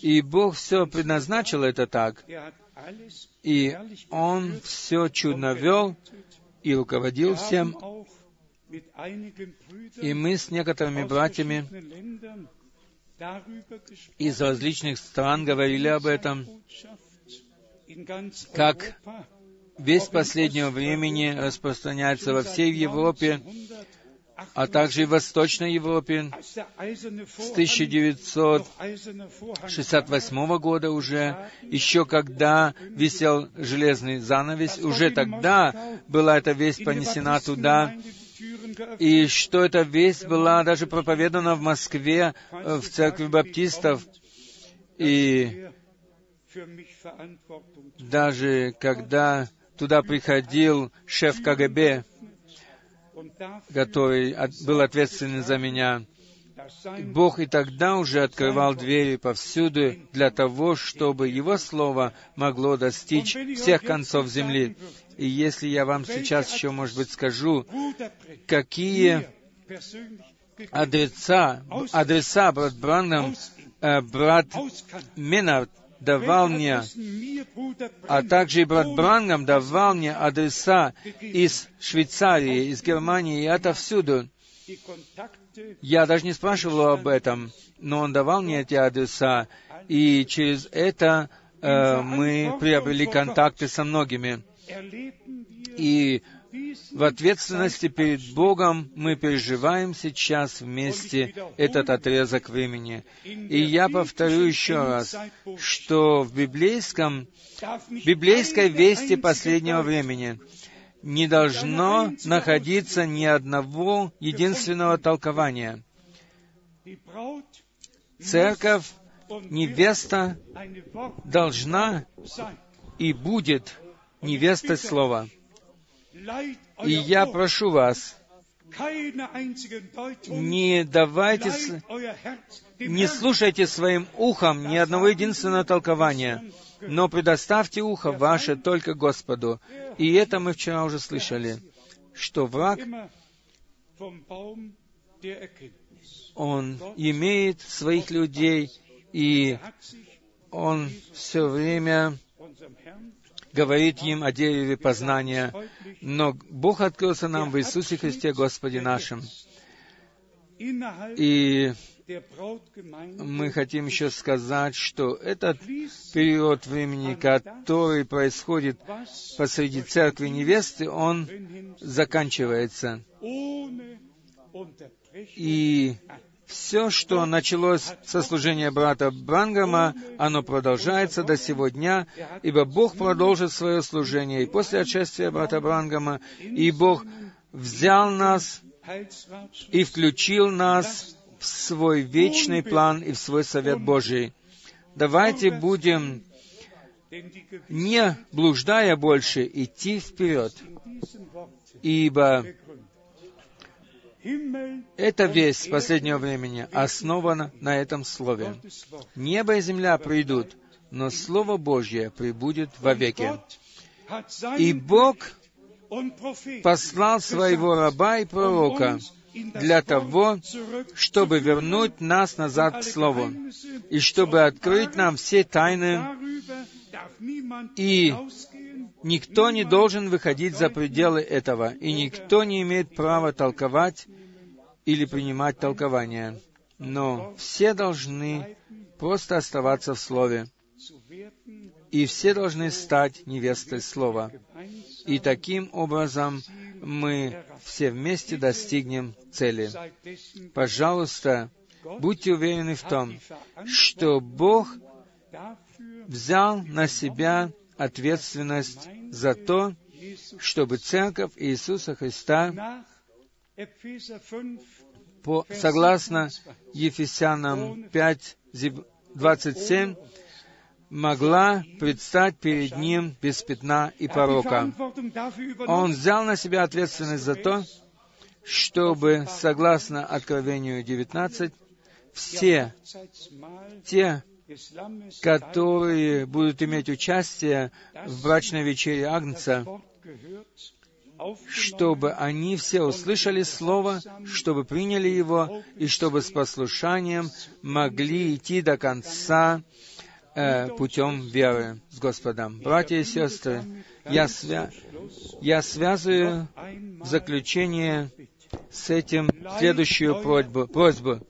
и Бог все предназначил это так. И Он все чудно вел и руководил всем, и мы с некоторыми братьями из различных стран говорили об этом, как весь последнего времени распространяется во всей Европе, а также и Восточной Европе. С 1968 года уже, еще когда висел железный занавес, уже тогда была эта весть понесена туда, и что эта весть была даже проповедана в Москве, э, в церкви баптистов, и даже когда туда приходил шеф КГБ, который был ответственен за меня, Бог и тогда уже открывал двери повсюду для того, чтобы Его Слово могло достичь всех концов земли. И если я вам сейчас еще, может быть, скажу, какие адреса, адреса брат Браннам, э, брат Менард давал мне, а также и брат Брангам давал мне адреса из Швейцарии, из Германии и отовсюду. Я даже не спрашивал об этом, но он давал мне эти адреса, и через это э, мы приобрели контакты со многими. И в ответственности перед Богом мы переживаем сейчас вместе этот отрезок времени. И я повторю еще раз, что в библейском, библейской вести последнего времени не должно находиться ни одного единственного толкования. Церковь, невеста должна и будет невестой Слова. И я прошу вас, не давайте, не слушайте своим ухом ни одного единственного толкования, но предоставьте ухо ваше только Господу. И это мы вчера уже слышали, что враг, он имеет своих людей, и он все время говорит им о дереве познания, но Бог открылся нам в Иисусе Христе Господе нашим. И мы хотим еще сказать, что этот период времени, который происходит посреди церкви невесты, он заканчивается. И все, что началось со служения брата Брангама, оно продолжается до сего дня, ибо Бог продолжит свое служение и после отшествия брата Брангама, и Бог взял нас и включил нас в свой вечный план и в свой совет Божий. Давайте будем, не блуждая больше, идти вперед, ибо эта весть последнего времени основана на этом слове. Небо и земля придут, но Слово Божье прибудет вовеки. И Бог послал своего раба и пророка для того, чтобы вернуть нас назад к Слову, и чтобы открыть нам все тайны, и никто не должен выходить за пределы этого, и никто не имеет права толковать или принимать толкования. Но все должны просто оставаться в Слове. И все должны стать невестой Слова. И таким образом мы все вместе достигнем цели. Пожалуйста, будьте уверены в том, что Бог взял на себя ответственность за то, чтобы Церковь Иисуса Христа по, согласно Ефесянам 5, 27, могла предстать перед Ним без пятна и порока. Он взял на себя ответственность за то, чтобы, согласно Откровению 19, все те, которые будут иметь участие в брачной вечере Агнца, чтобы они все услышали Слово, чтобы приняли его, и чтобы с послушанием могли идти до конца э, путем веры с Господом. Братья и сестры, я, свя... я связываю заключение с этим следующую просьбу. просьбу.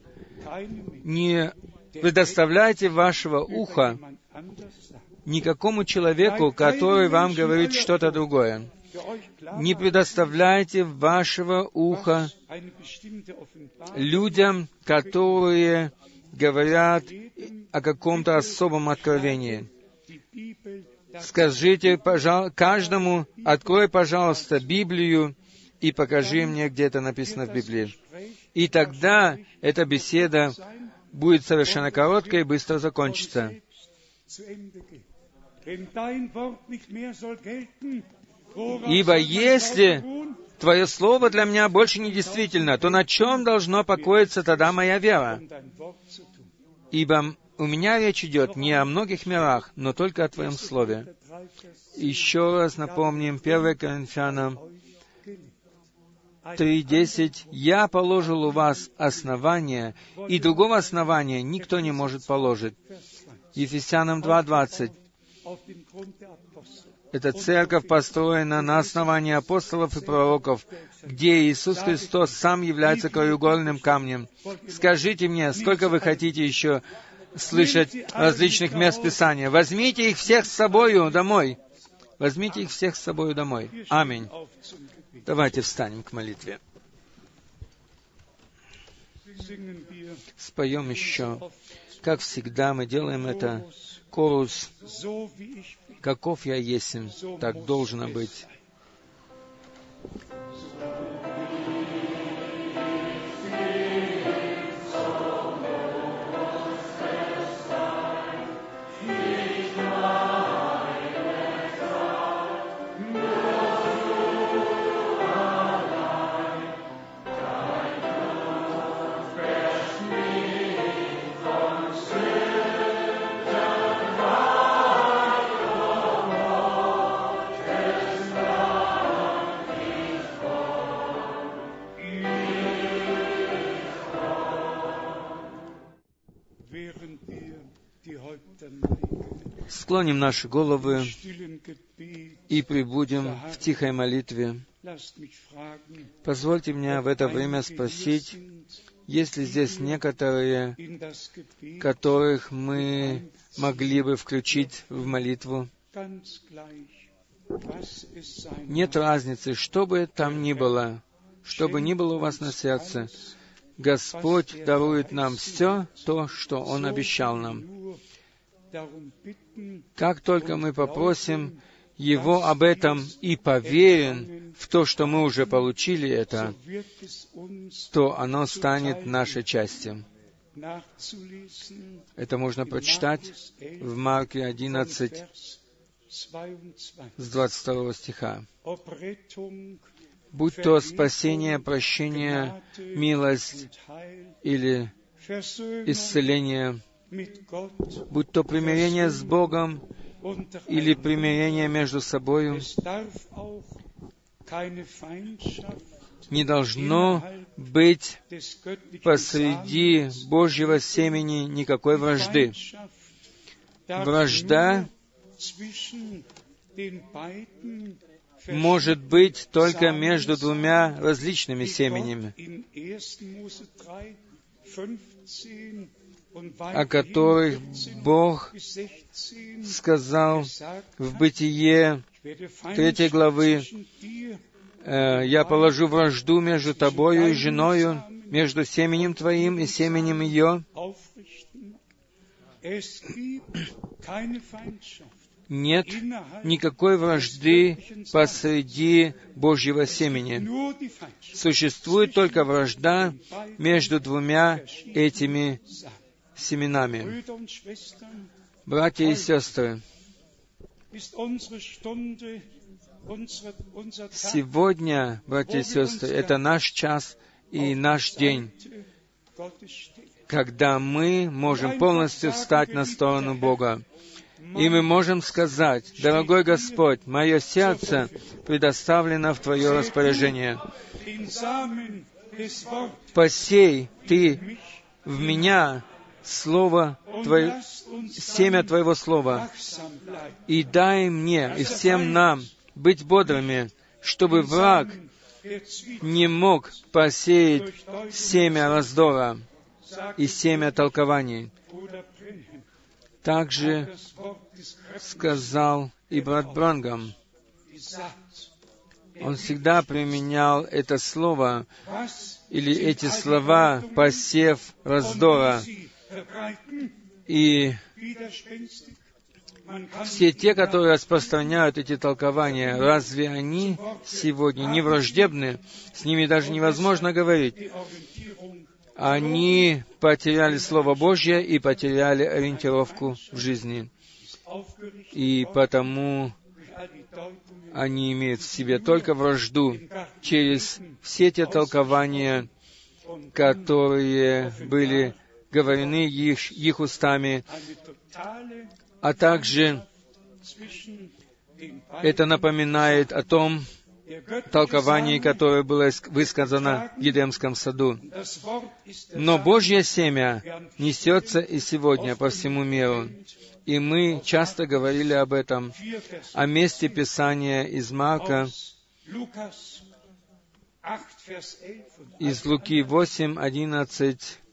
Не предоставляйте вашего уха никакому человеку, который вам говорит что-то другое. Не предоставляйте вашего уха людям, которые говорят о каком-то особом откровении. Скажите, пожалуйста, каждому, открой, пожалуйста, Библию и покажи мне, где это написано в Библии. И тогда эта беседа будет совершенно короткая и быстро закончится. Ибо если Твое слово для меня больше не действительно, то на чем должно покоиться тогда моя вера? Ибо у меня речь идет не о многих мирах, но только о Твоем Слове. Еще раз напомним 1 Коринфянам 3.10. «Я положил у вас основание, и другого основания никто не может положить». Ефесянам 2.20. Эта церковь построена на основании апостолов и пророков, где Иисус Христос сам является краеугольным камнем. Скажите мне, сколько вы хотите еще слышать различных мест Писания? Возьмите их всех с собою домой. Возьмите их всех с собою домой. Аминь. Давайте встанем к молитве. Споем еще. Как всегда мы делаем это. Корус каков я есен, так должно быть. Склоним наши головы и прибудем в тихой молитве. Позвольте мне в это время спросить, есть ли здесь некоторые, которых мы могли бы включить в молитву? Нет разницы, что бы там ни было, что бы ни было у вас на сердце, Господь дарует нам все то, что Он обещал нам. Как только мы попросим его об этом и поверен в то, что мы уже получили это, то оно станет нашей частью. Это можно прочитать Markus 11, в Марке von 11 Vers 22. с 22 стиха. Будь то спасение, прощение, милость или исцеление, будь то примирение с Богом или примирение между собою, не должно быть посреди Божьего семени никакой вражды. Вражда может быть только между двумя различными die семенами, Gott in 1. Mose 3, 15 und о которых 14 Бог bis 16 сказал в Бытие ich werde третьей Feindschaft главы, zwischen dir э, «Я положу вражду между тобою и женою, между семенем твоим и семенем ее». Нет никакой вражды посреди Божьего семени. Существует только вражда между двумя этими. Семенами. Братья и сестры, сегодня, братья и сестры, это наш час и наш день, когда мы можем полностью встать на сторону Бога. И мы можем сказать, дорогой Господь, мое сердце предоставлено в Твое распоряжение. Посей Ты в меня Слово Твое, семя Твоего Слова, и дай мне и всем нам быть бодрыми, чтобы враг не мог посеять семя раздора и семя толкований. Также сказал и брат Брангам. Он всегда применял это слово или эти слова «посев раздора». И все те, которые распространяют эти толкования, разве они сегодня не враждебны? С ними даже невозможно говорить. Они потеряли Слово Божье и потеряли ориентировку в жизни. И потому они имеют в себе только вражду через все те толкования, которые были говорены их, их устами, а также это напоминает о том толковании, которое было высказано в Едемском саду. Но Божье семя несется и сегодня по всему миру. И мы часто говорили об этом, 4 Vers о месте Писания из Марка, aus Lukas 8 Vers 11 und из Луки 8, 11 diese beiden Samen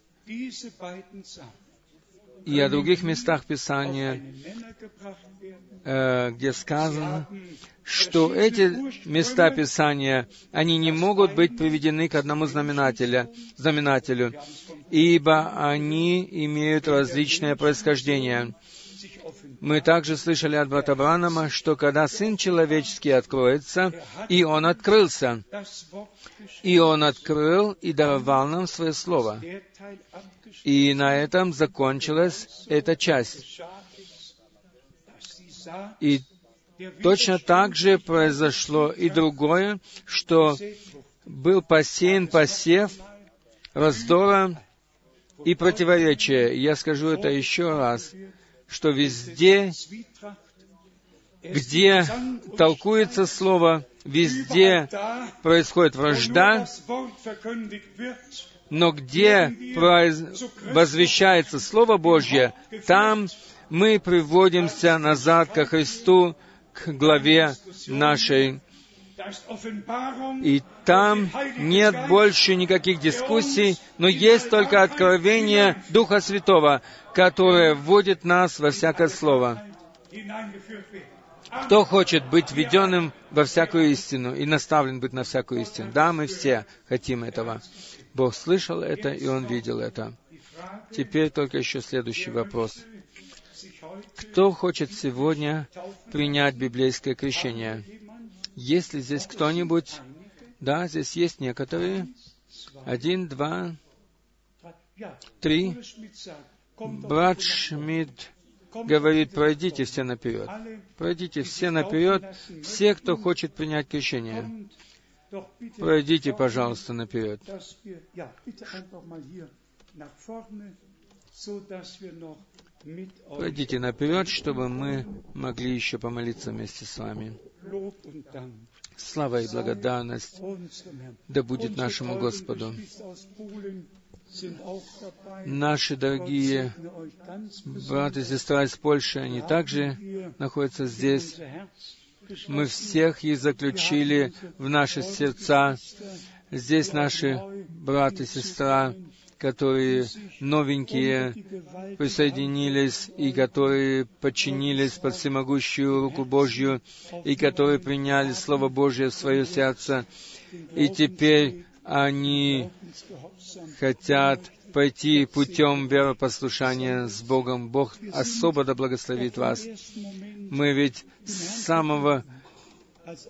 и о других местах Писания, э, где сказано, что эти места Писания, они не могут быть приведены к одному знаменателя, знаменателю, ибо они имеют различное происхождение. Мы также слышали от брата Бранама, что когда Сын Человеческий откроется, и Он открылся, и Он открыл и даровал нам Свое Слово. И на этом закончилась эта часть. И точно так же произошло и другое, что был посеян посев раздора и противоречия. Я скажу это еще раз, что везде, где толкуется слово, везде происходит вражда, но где возвещается Слово Божье, там мы приводимся назад ко Христу, к главе нашей. И там нет больше никаких дискуссий, но есть только откровение Духа Святого, которое вводит нас во всякое слово. Кто хочет быть введенным во всякую истину и наставлен быть на всякую истину? Да, мы все хотим этого. Бог слышал это, и Он видел это. Теперь только еще следующий вопрос. Кто хочет сегодня принять библейское крещение? Есть ли здесь кто-нибудь? Да, здесь есть некоторые. Один, два, три. Брат Шмидт говорит, пройдите все наперед. Пройдите все наперед, все, кто хочет принять крещение. Пройдите, пожалуйста, наперед. Пройдите наперед, чтобы мы могли еще помолиться вместе с вами. Слава и благодарность да будет нашему Господу. Наши дорогие segne euch ganz брат и сестра из Польши, они также находятся здесь. Мы всех их заключили в наши сердца. Здесь наши брат и сестра, которые новенькие присоединились и которые подчинились под всемогущую руку Божью и которые приняли Слово Божье в свое сердце. И теперь они хотят пойти путем веропослушания с Богом. Бог особо да благословит вас. Мы ведь с самого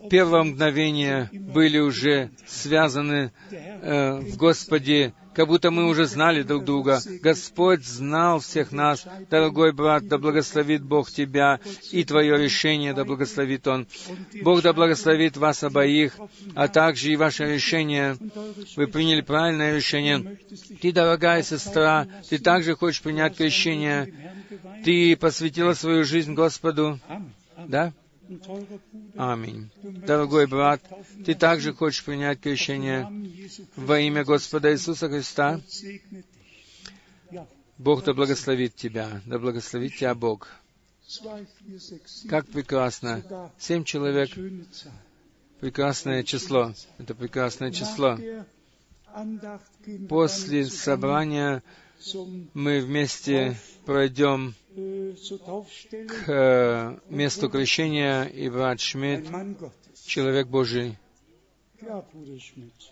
первого мгновения были уже связаны э, в Господе, как будто мы уже знали друг друга. Господь знал всех нас. Дорогой брат, да благословит Бог тебя и твое решение, да благословит Он. Бог да благословит вас обоих, а также и ваше решение. Вы приняли правильное решение. Ты, дорогая сестра, ты также хочешь принять крещение. Ты посвятила свою жизнь Господу. Да? Аминь. Дорогой брат, ты также хочешь принять крещение во имя Господа Иисуса Христа? Бог да благословит тебя, да благословит тебя Бог. Как прекрасно. Семь человек — прекрасное число. Это прекрасное число. После собрания мы вместе пройдем к э, месту крещения, и брат Шмидт, человек Божий.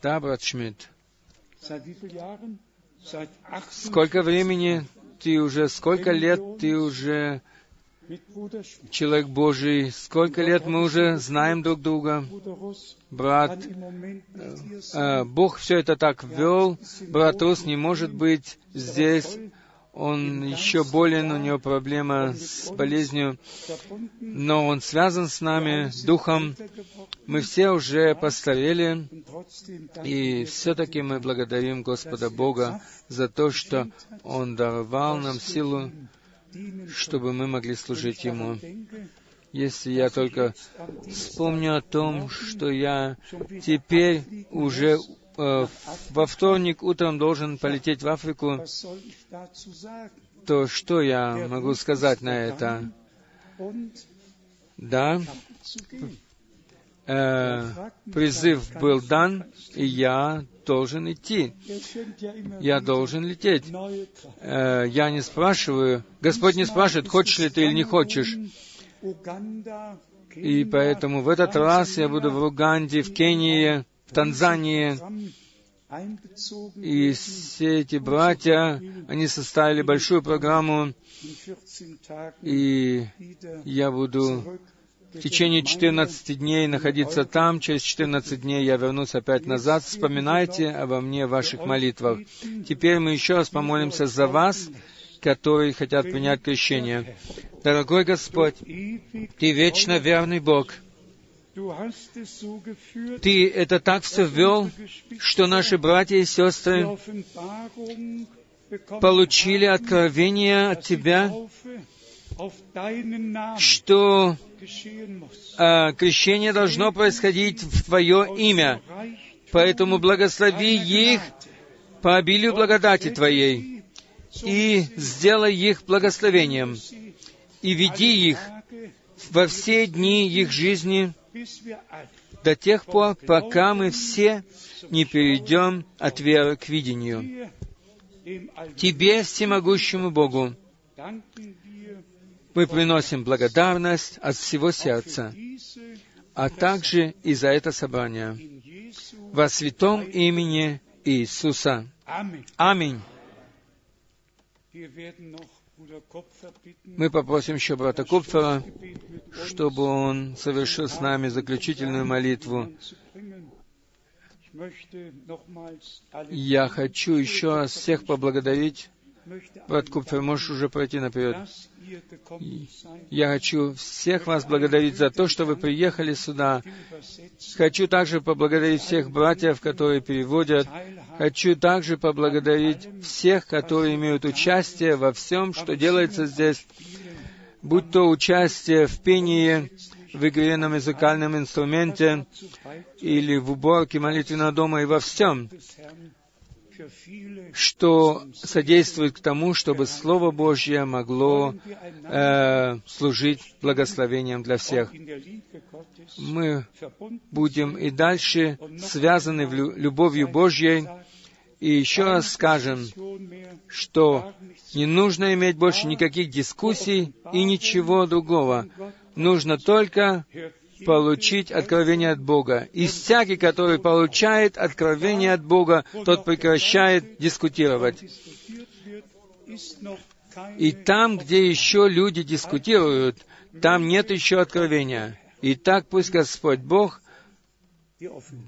Да, брат Шмидт. Сколько времени ты уже, сколько лет ты уже человек Божий, сколько лет мы уже знаем друг друга. Брат, э, Бог все это так вел, брат Рус не может быть здесь, он еще болен, у него проблема с болезнью, но он связан с нами духом. Мы все уже постарели, и все-таки мы благодарим Господа Бога за то, что Он даровал нам силу, чтобы мы могли служить Ему. Если я только вспомню о том, что я теперь уже во вторник утром должен полететь в Африку, то что я могу сказать на это? Да, э, призыв был дан, и я должен идти. Я должен лететь. Э, я не спрашиваю, Господь не спрашивает, хочешь ли ты или не хочешь. И поэтому в этот раз я буду в Уганде, в Кении, Танзании. И все эти братья, они составили большую программу, и я буду в течение 14 дней находиться там, через 14 дней я вернусь опять назад. Вспоминайте обо мне в ваших молитвах. Теперь мы еще раз помолимся за вас, которые хотят принять крещение. Дорогой Господь, Ты вечно верный Бог. Ты это так все ввел, что наши братья и сестры получили откровение от Тебя, что э, крещение должно происходить в Твое имя. Поэтому благослови их по обилию благодати Твоей и сделай их благословением, и веди их во все дни их жизни до тех пор, пока мы все не перейдем от веры к видению. Тебе, всемогущему Богу, мы приносим благодарность от всего сердца, а также и за это собрание. Во святом имени Иисуса. Аминь. Мы попросим еще брата Купфера, чтобы он совершил с нами заключительную молитву. Я хочу еще раз всех поблагодарить. Брат Купфер, можешь уже пройти наперед. Я хочу всех вас благодарить за то, что вы приехали сюда. Хочу также поблагодарить всех братьев, которые переводят. Хочу также поблагодарить всех, которые имеют участие во всем, что делается здесь, будь то участие в пении, в игре на музыкальном инструменте или в уборке молитвенного дома и во всем, что содействует к тому, чтобы Слово Божье могло э, служить благословением для всех. Мы будем и дальше связаны в лю- любовью Божьей. И еще раз скажем, что не нужно иметь больше никаких дискуссий и ничего другого. Нужно только получить откровение от Бога. И всякий, который получает откровение от Бога, тот прекращает дискутировать. И там, где еще люди дискутируют, там нет еще откровения. И так пусть Господь Бог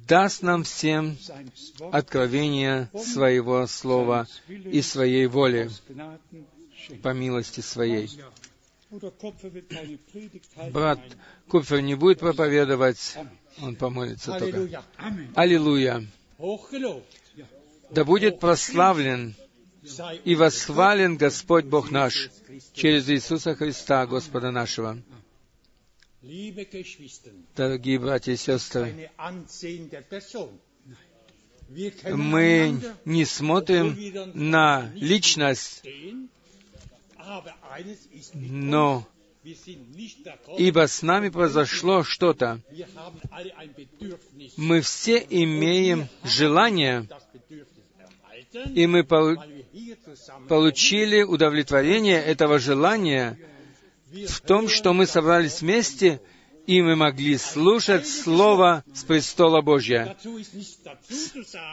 даст нам всем откровение Своего Слова и Своей воли по милости Своей. Брат Купфер не будет проповедовать, он помолится только. Аллилуйя! Да будет прославлен и восхвален Господь Бог наш через Иисуса Христа, Господа нашего. Дорогие братья и сестры, мы не смотрим на личность, но ибо с нами произошло что-то. Мы все имеем желание, и мы пол- получили удовлетворение этого желания в том, что мы собрались вместе, и мы могли слушать Слово с престола Божья.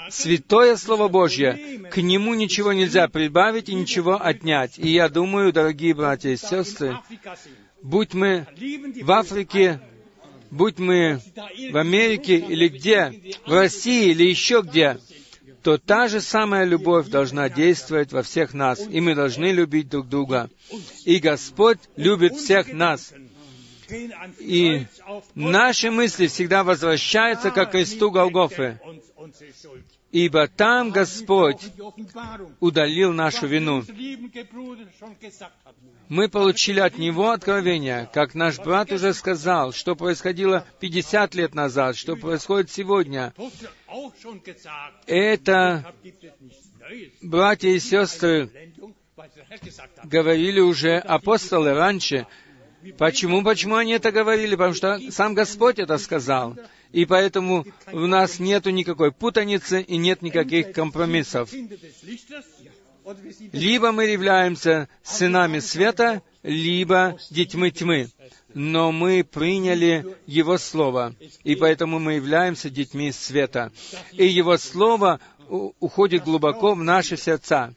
Святое Слово Божье, к нему ничего нельзя прибавить и ничего отнять. И я думаю, дорогие братья и сестры, будь мы в Африке, будь мы в Америке или где, в России или еще где, то та же самая любовь должна действовать во всех нас, и мы должны любить друг друга. И Господь любит всех нас. И наши мысли всегда возвращаются к кресту Голгофы, ибо там Господь удалил нашу вину. Мы получили от Него откровение, как наш брат уже сказал, что происходило 50 лет назад, что происходит сегодня. Это, братья и сестры, говорили уже апостолы раньше. Почему? Почему они это говорили? Потому что сам Господь это сказал. И поэтому у нас нет никакой путаницы и нет никаких компромиссов. Либо мы являемся сынами света, либо детьми тьмы. Но мы приняли Его Слово, и поэтому мы являемся детьми света. И Его Слово уходит глубоко в наши сердца.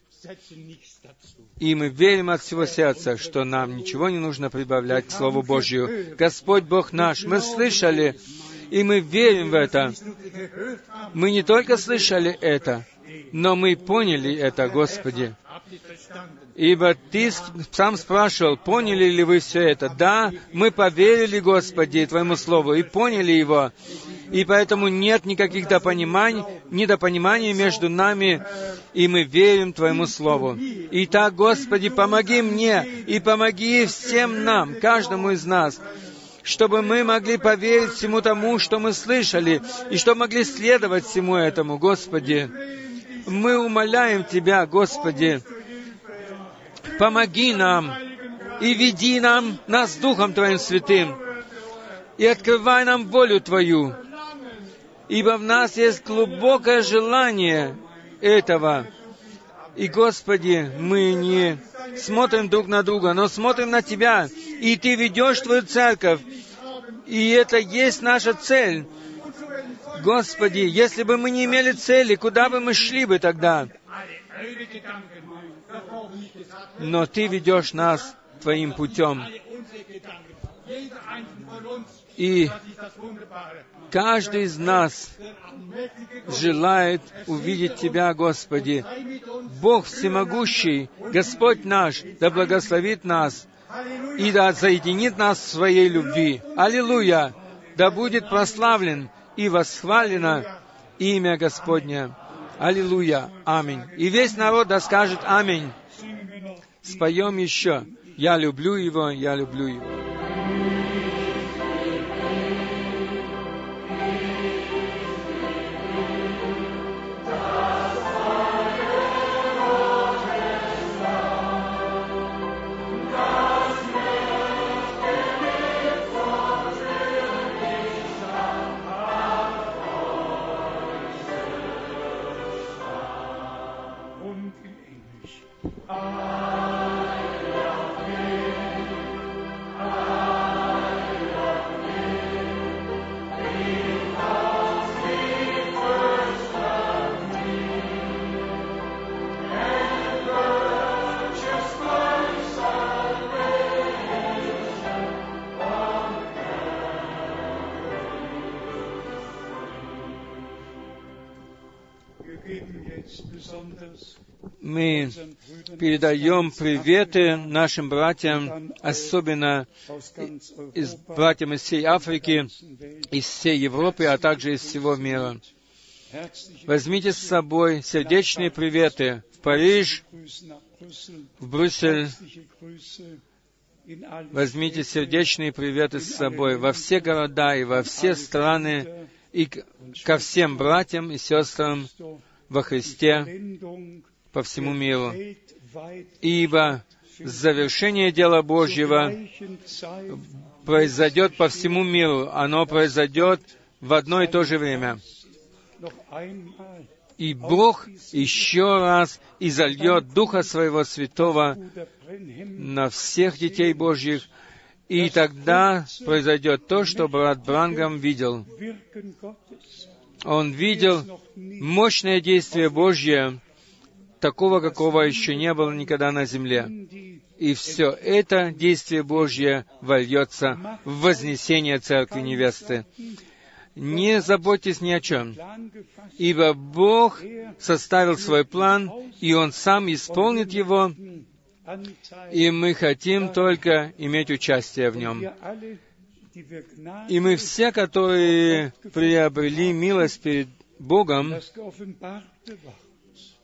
И мы верим от всего сердца, что нам ничего не нужно прибавлять к Слову Божью. Господь Бог наш, мы слышали, и мы верим в это. Мы не только слышали это, но мы поняли это, Господи. Ибо Ты сам спрашивал, поняли ли вы все это? Да, мы поверили, Господи, Твоему Слову, и поняли его. И поэтому нет никаких допониманий, недопониманий между нами, и мы верим Твоему Слову. Итак, Господи, помоги мне и помоги всем нам, каждому из нас, чтобы мы могли поверить всему тому, что мы слышали, и что могли следовать всему этому, Господи. Мы умоляем Тебя, Господи, помоги нам и веди нам, нас Духом Твоим Святым, и открывай нам волю Твою, ибо в нас есть глубокое желание этого. И, Господи, мы не смотрим друг на друга, но смотрим на Тебя, и Ты ведешь Твою церковь, и это есть наша цель. Господи, если бы мы не имели цели, куда бы мы шли бы тогда? но Ты ведешь нас Твоим путем. И каждый из нас желает увидеть Тебя, Господи. Бог всемогущий, Господь наш, да благословит нас и да соединит нас в своей любви. Аллилуйя! Да будет прославлен и восхвалено имя Господне. Аллилуйя! Аминь. И весь народ да скажет Аминь. Споем еще. Я люблю его, я люблю его. Мы передаем приветы нашим братьям, особенно из братьям из всей Африки, из всей Европы, а также из всего мира. Возьмите с собой сердечные приветы в Париж, в Брюссель. Возьмите сердечные приветы с собой во все города и во все страны и ко всем братьям и сестрам во Христе по всему миру. Ибо завершение дела Божьего произойдет по всему миру. Оно произойдет в одно и то же время. И Бог еще раз изольет Духа Своего Святого на всех детей Божьих, и тогда произойдет то, что брат Брангам видел. Он видел мощное действие Божье, такого, какого еще не было никогда на земле. И все это действие Божье вольется в вознесение Церкви Невесты. Не заботьтесь ни о чем, ибо Бог составил свой план, и Он сам исполнит его, и мы хотим только иметь участие в нем. И мы все, которые приобрели милость перед Богом,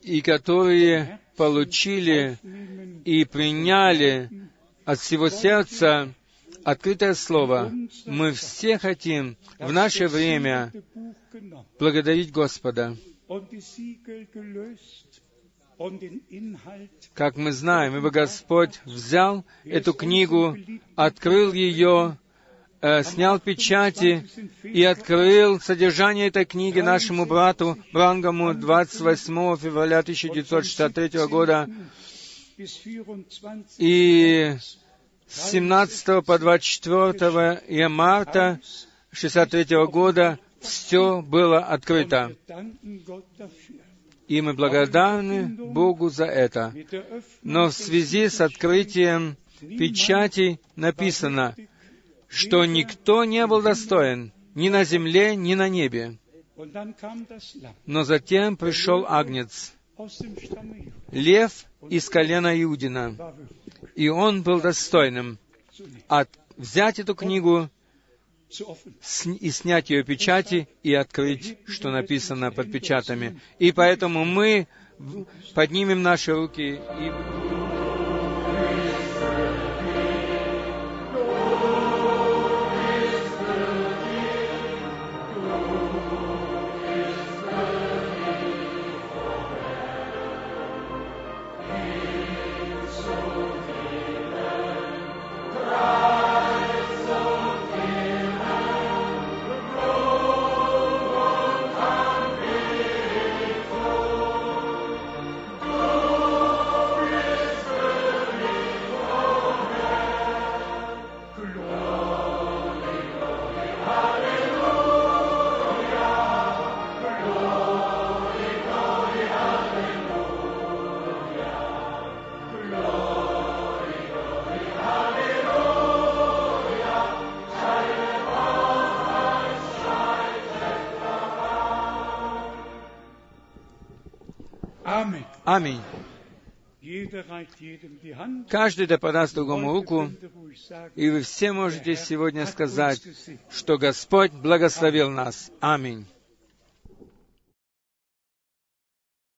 и которые получили и приняли от всего сердца открытое слово, мы все хотим в наше время благодарить Господа. Как мы знаем, ибо Господь взял эту книгу, открыл ее, э, снял печати и открыл содержание этой книги нашему брату Брангаму 28 февраля 1963 года. bis 24 И с 17 по 24 марта 1963 года все было открыто. И мы благодарны Богу за это. Но в связи с открытием печати написано, что никто не был достоин ни на земле, ни на небе. Но затем пришел Агнец, лев из колена Иудина, и он был достойным от взять эту книгу и снять ее печати и открыть, что написано под печатами. И поэтому мы поднимем наши руки и Аминь. Каждый да подаст другому руку, и вы все можете сегодня сказать, что Господь благословил нас. Аминь.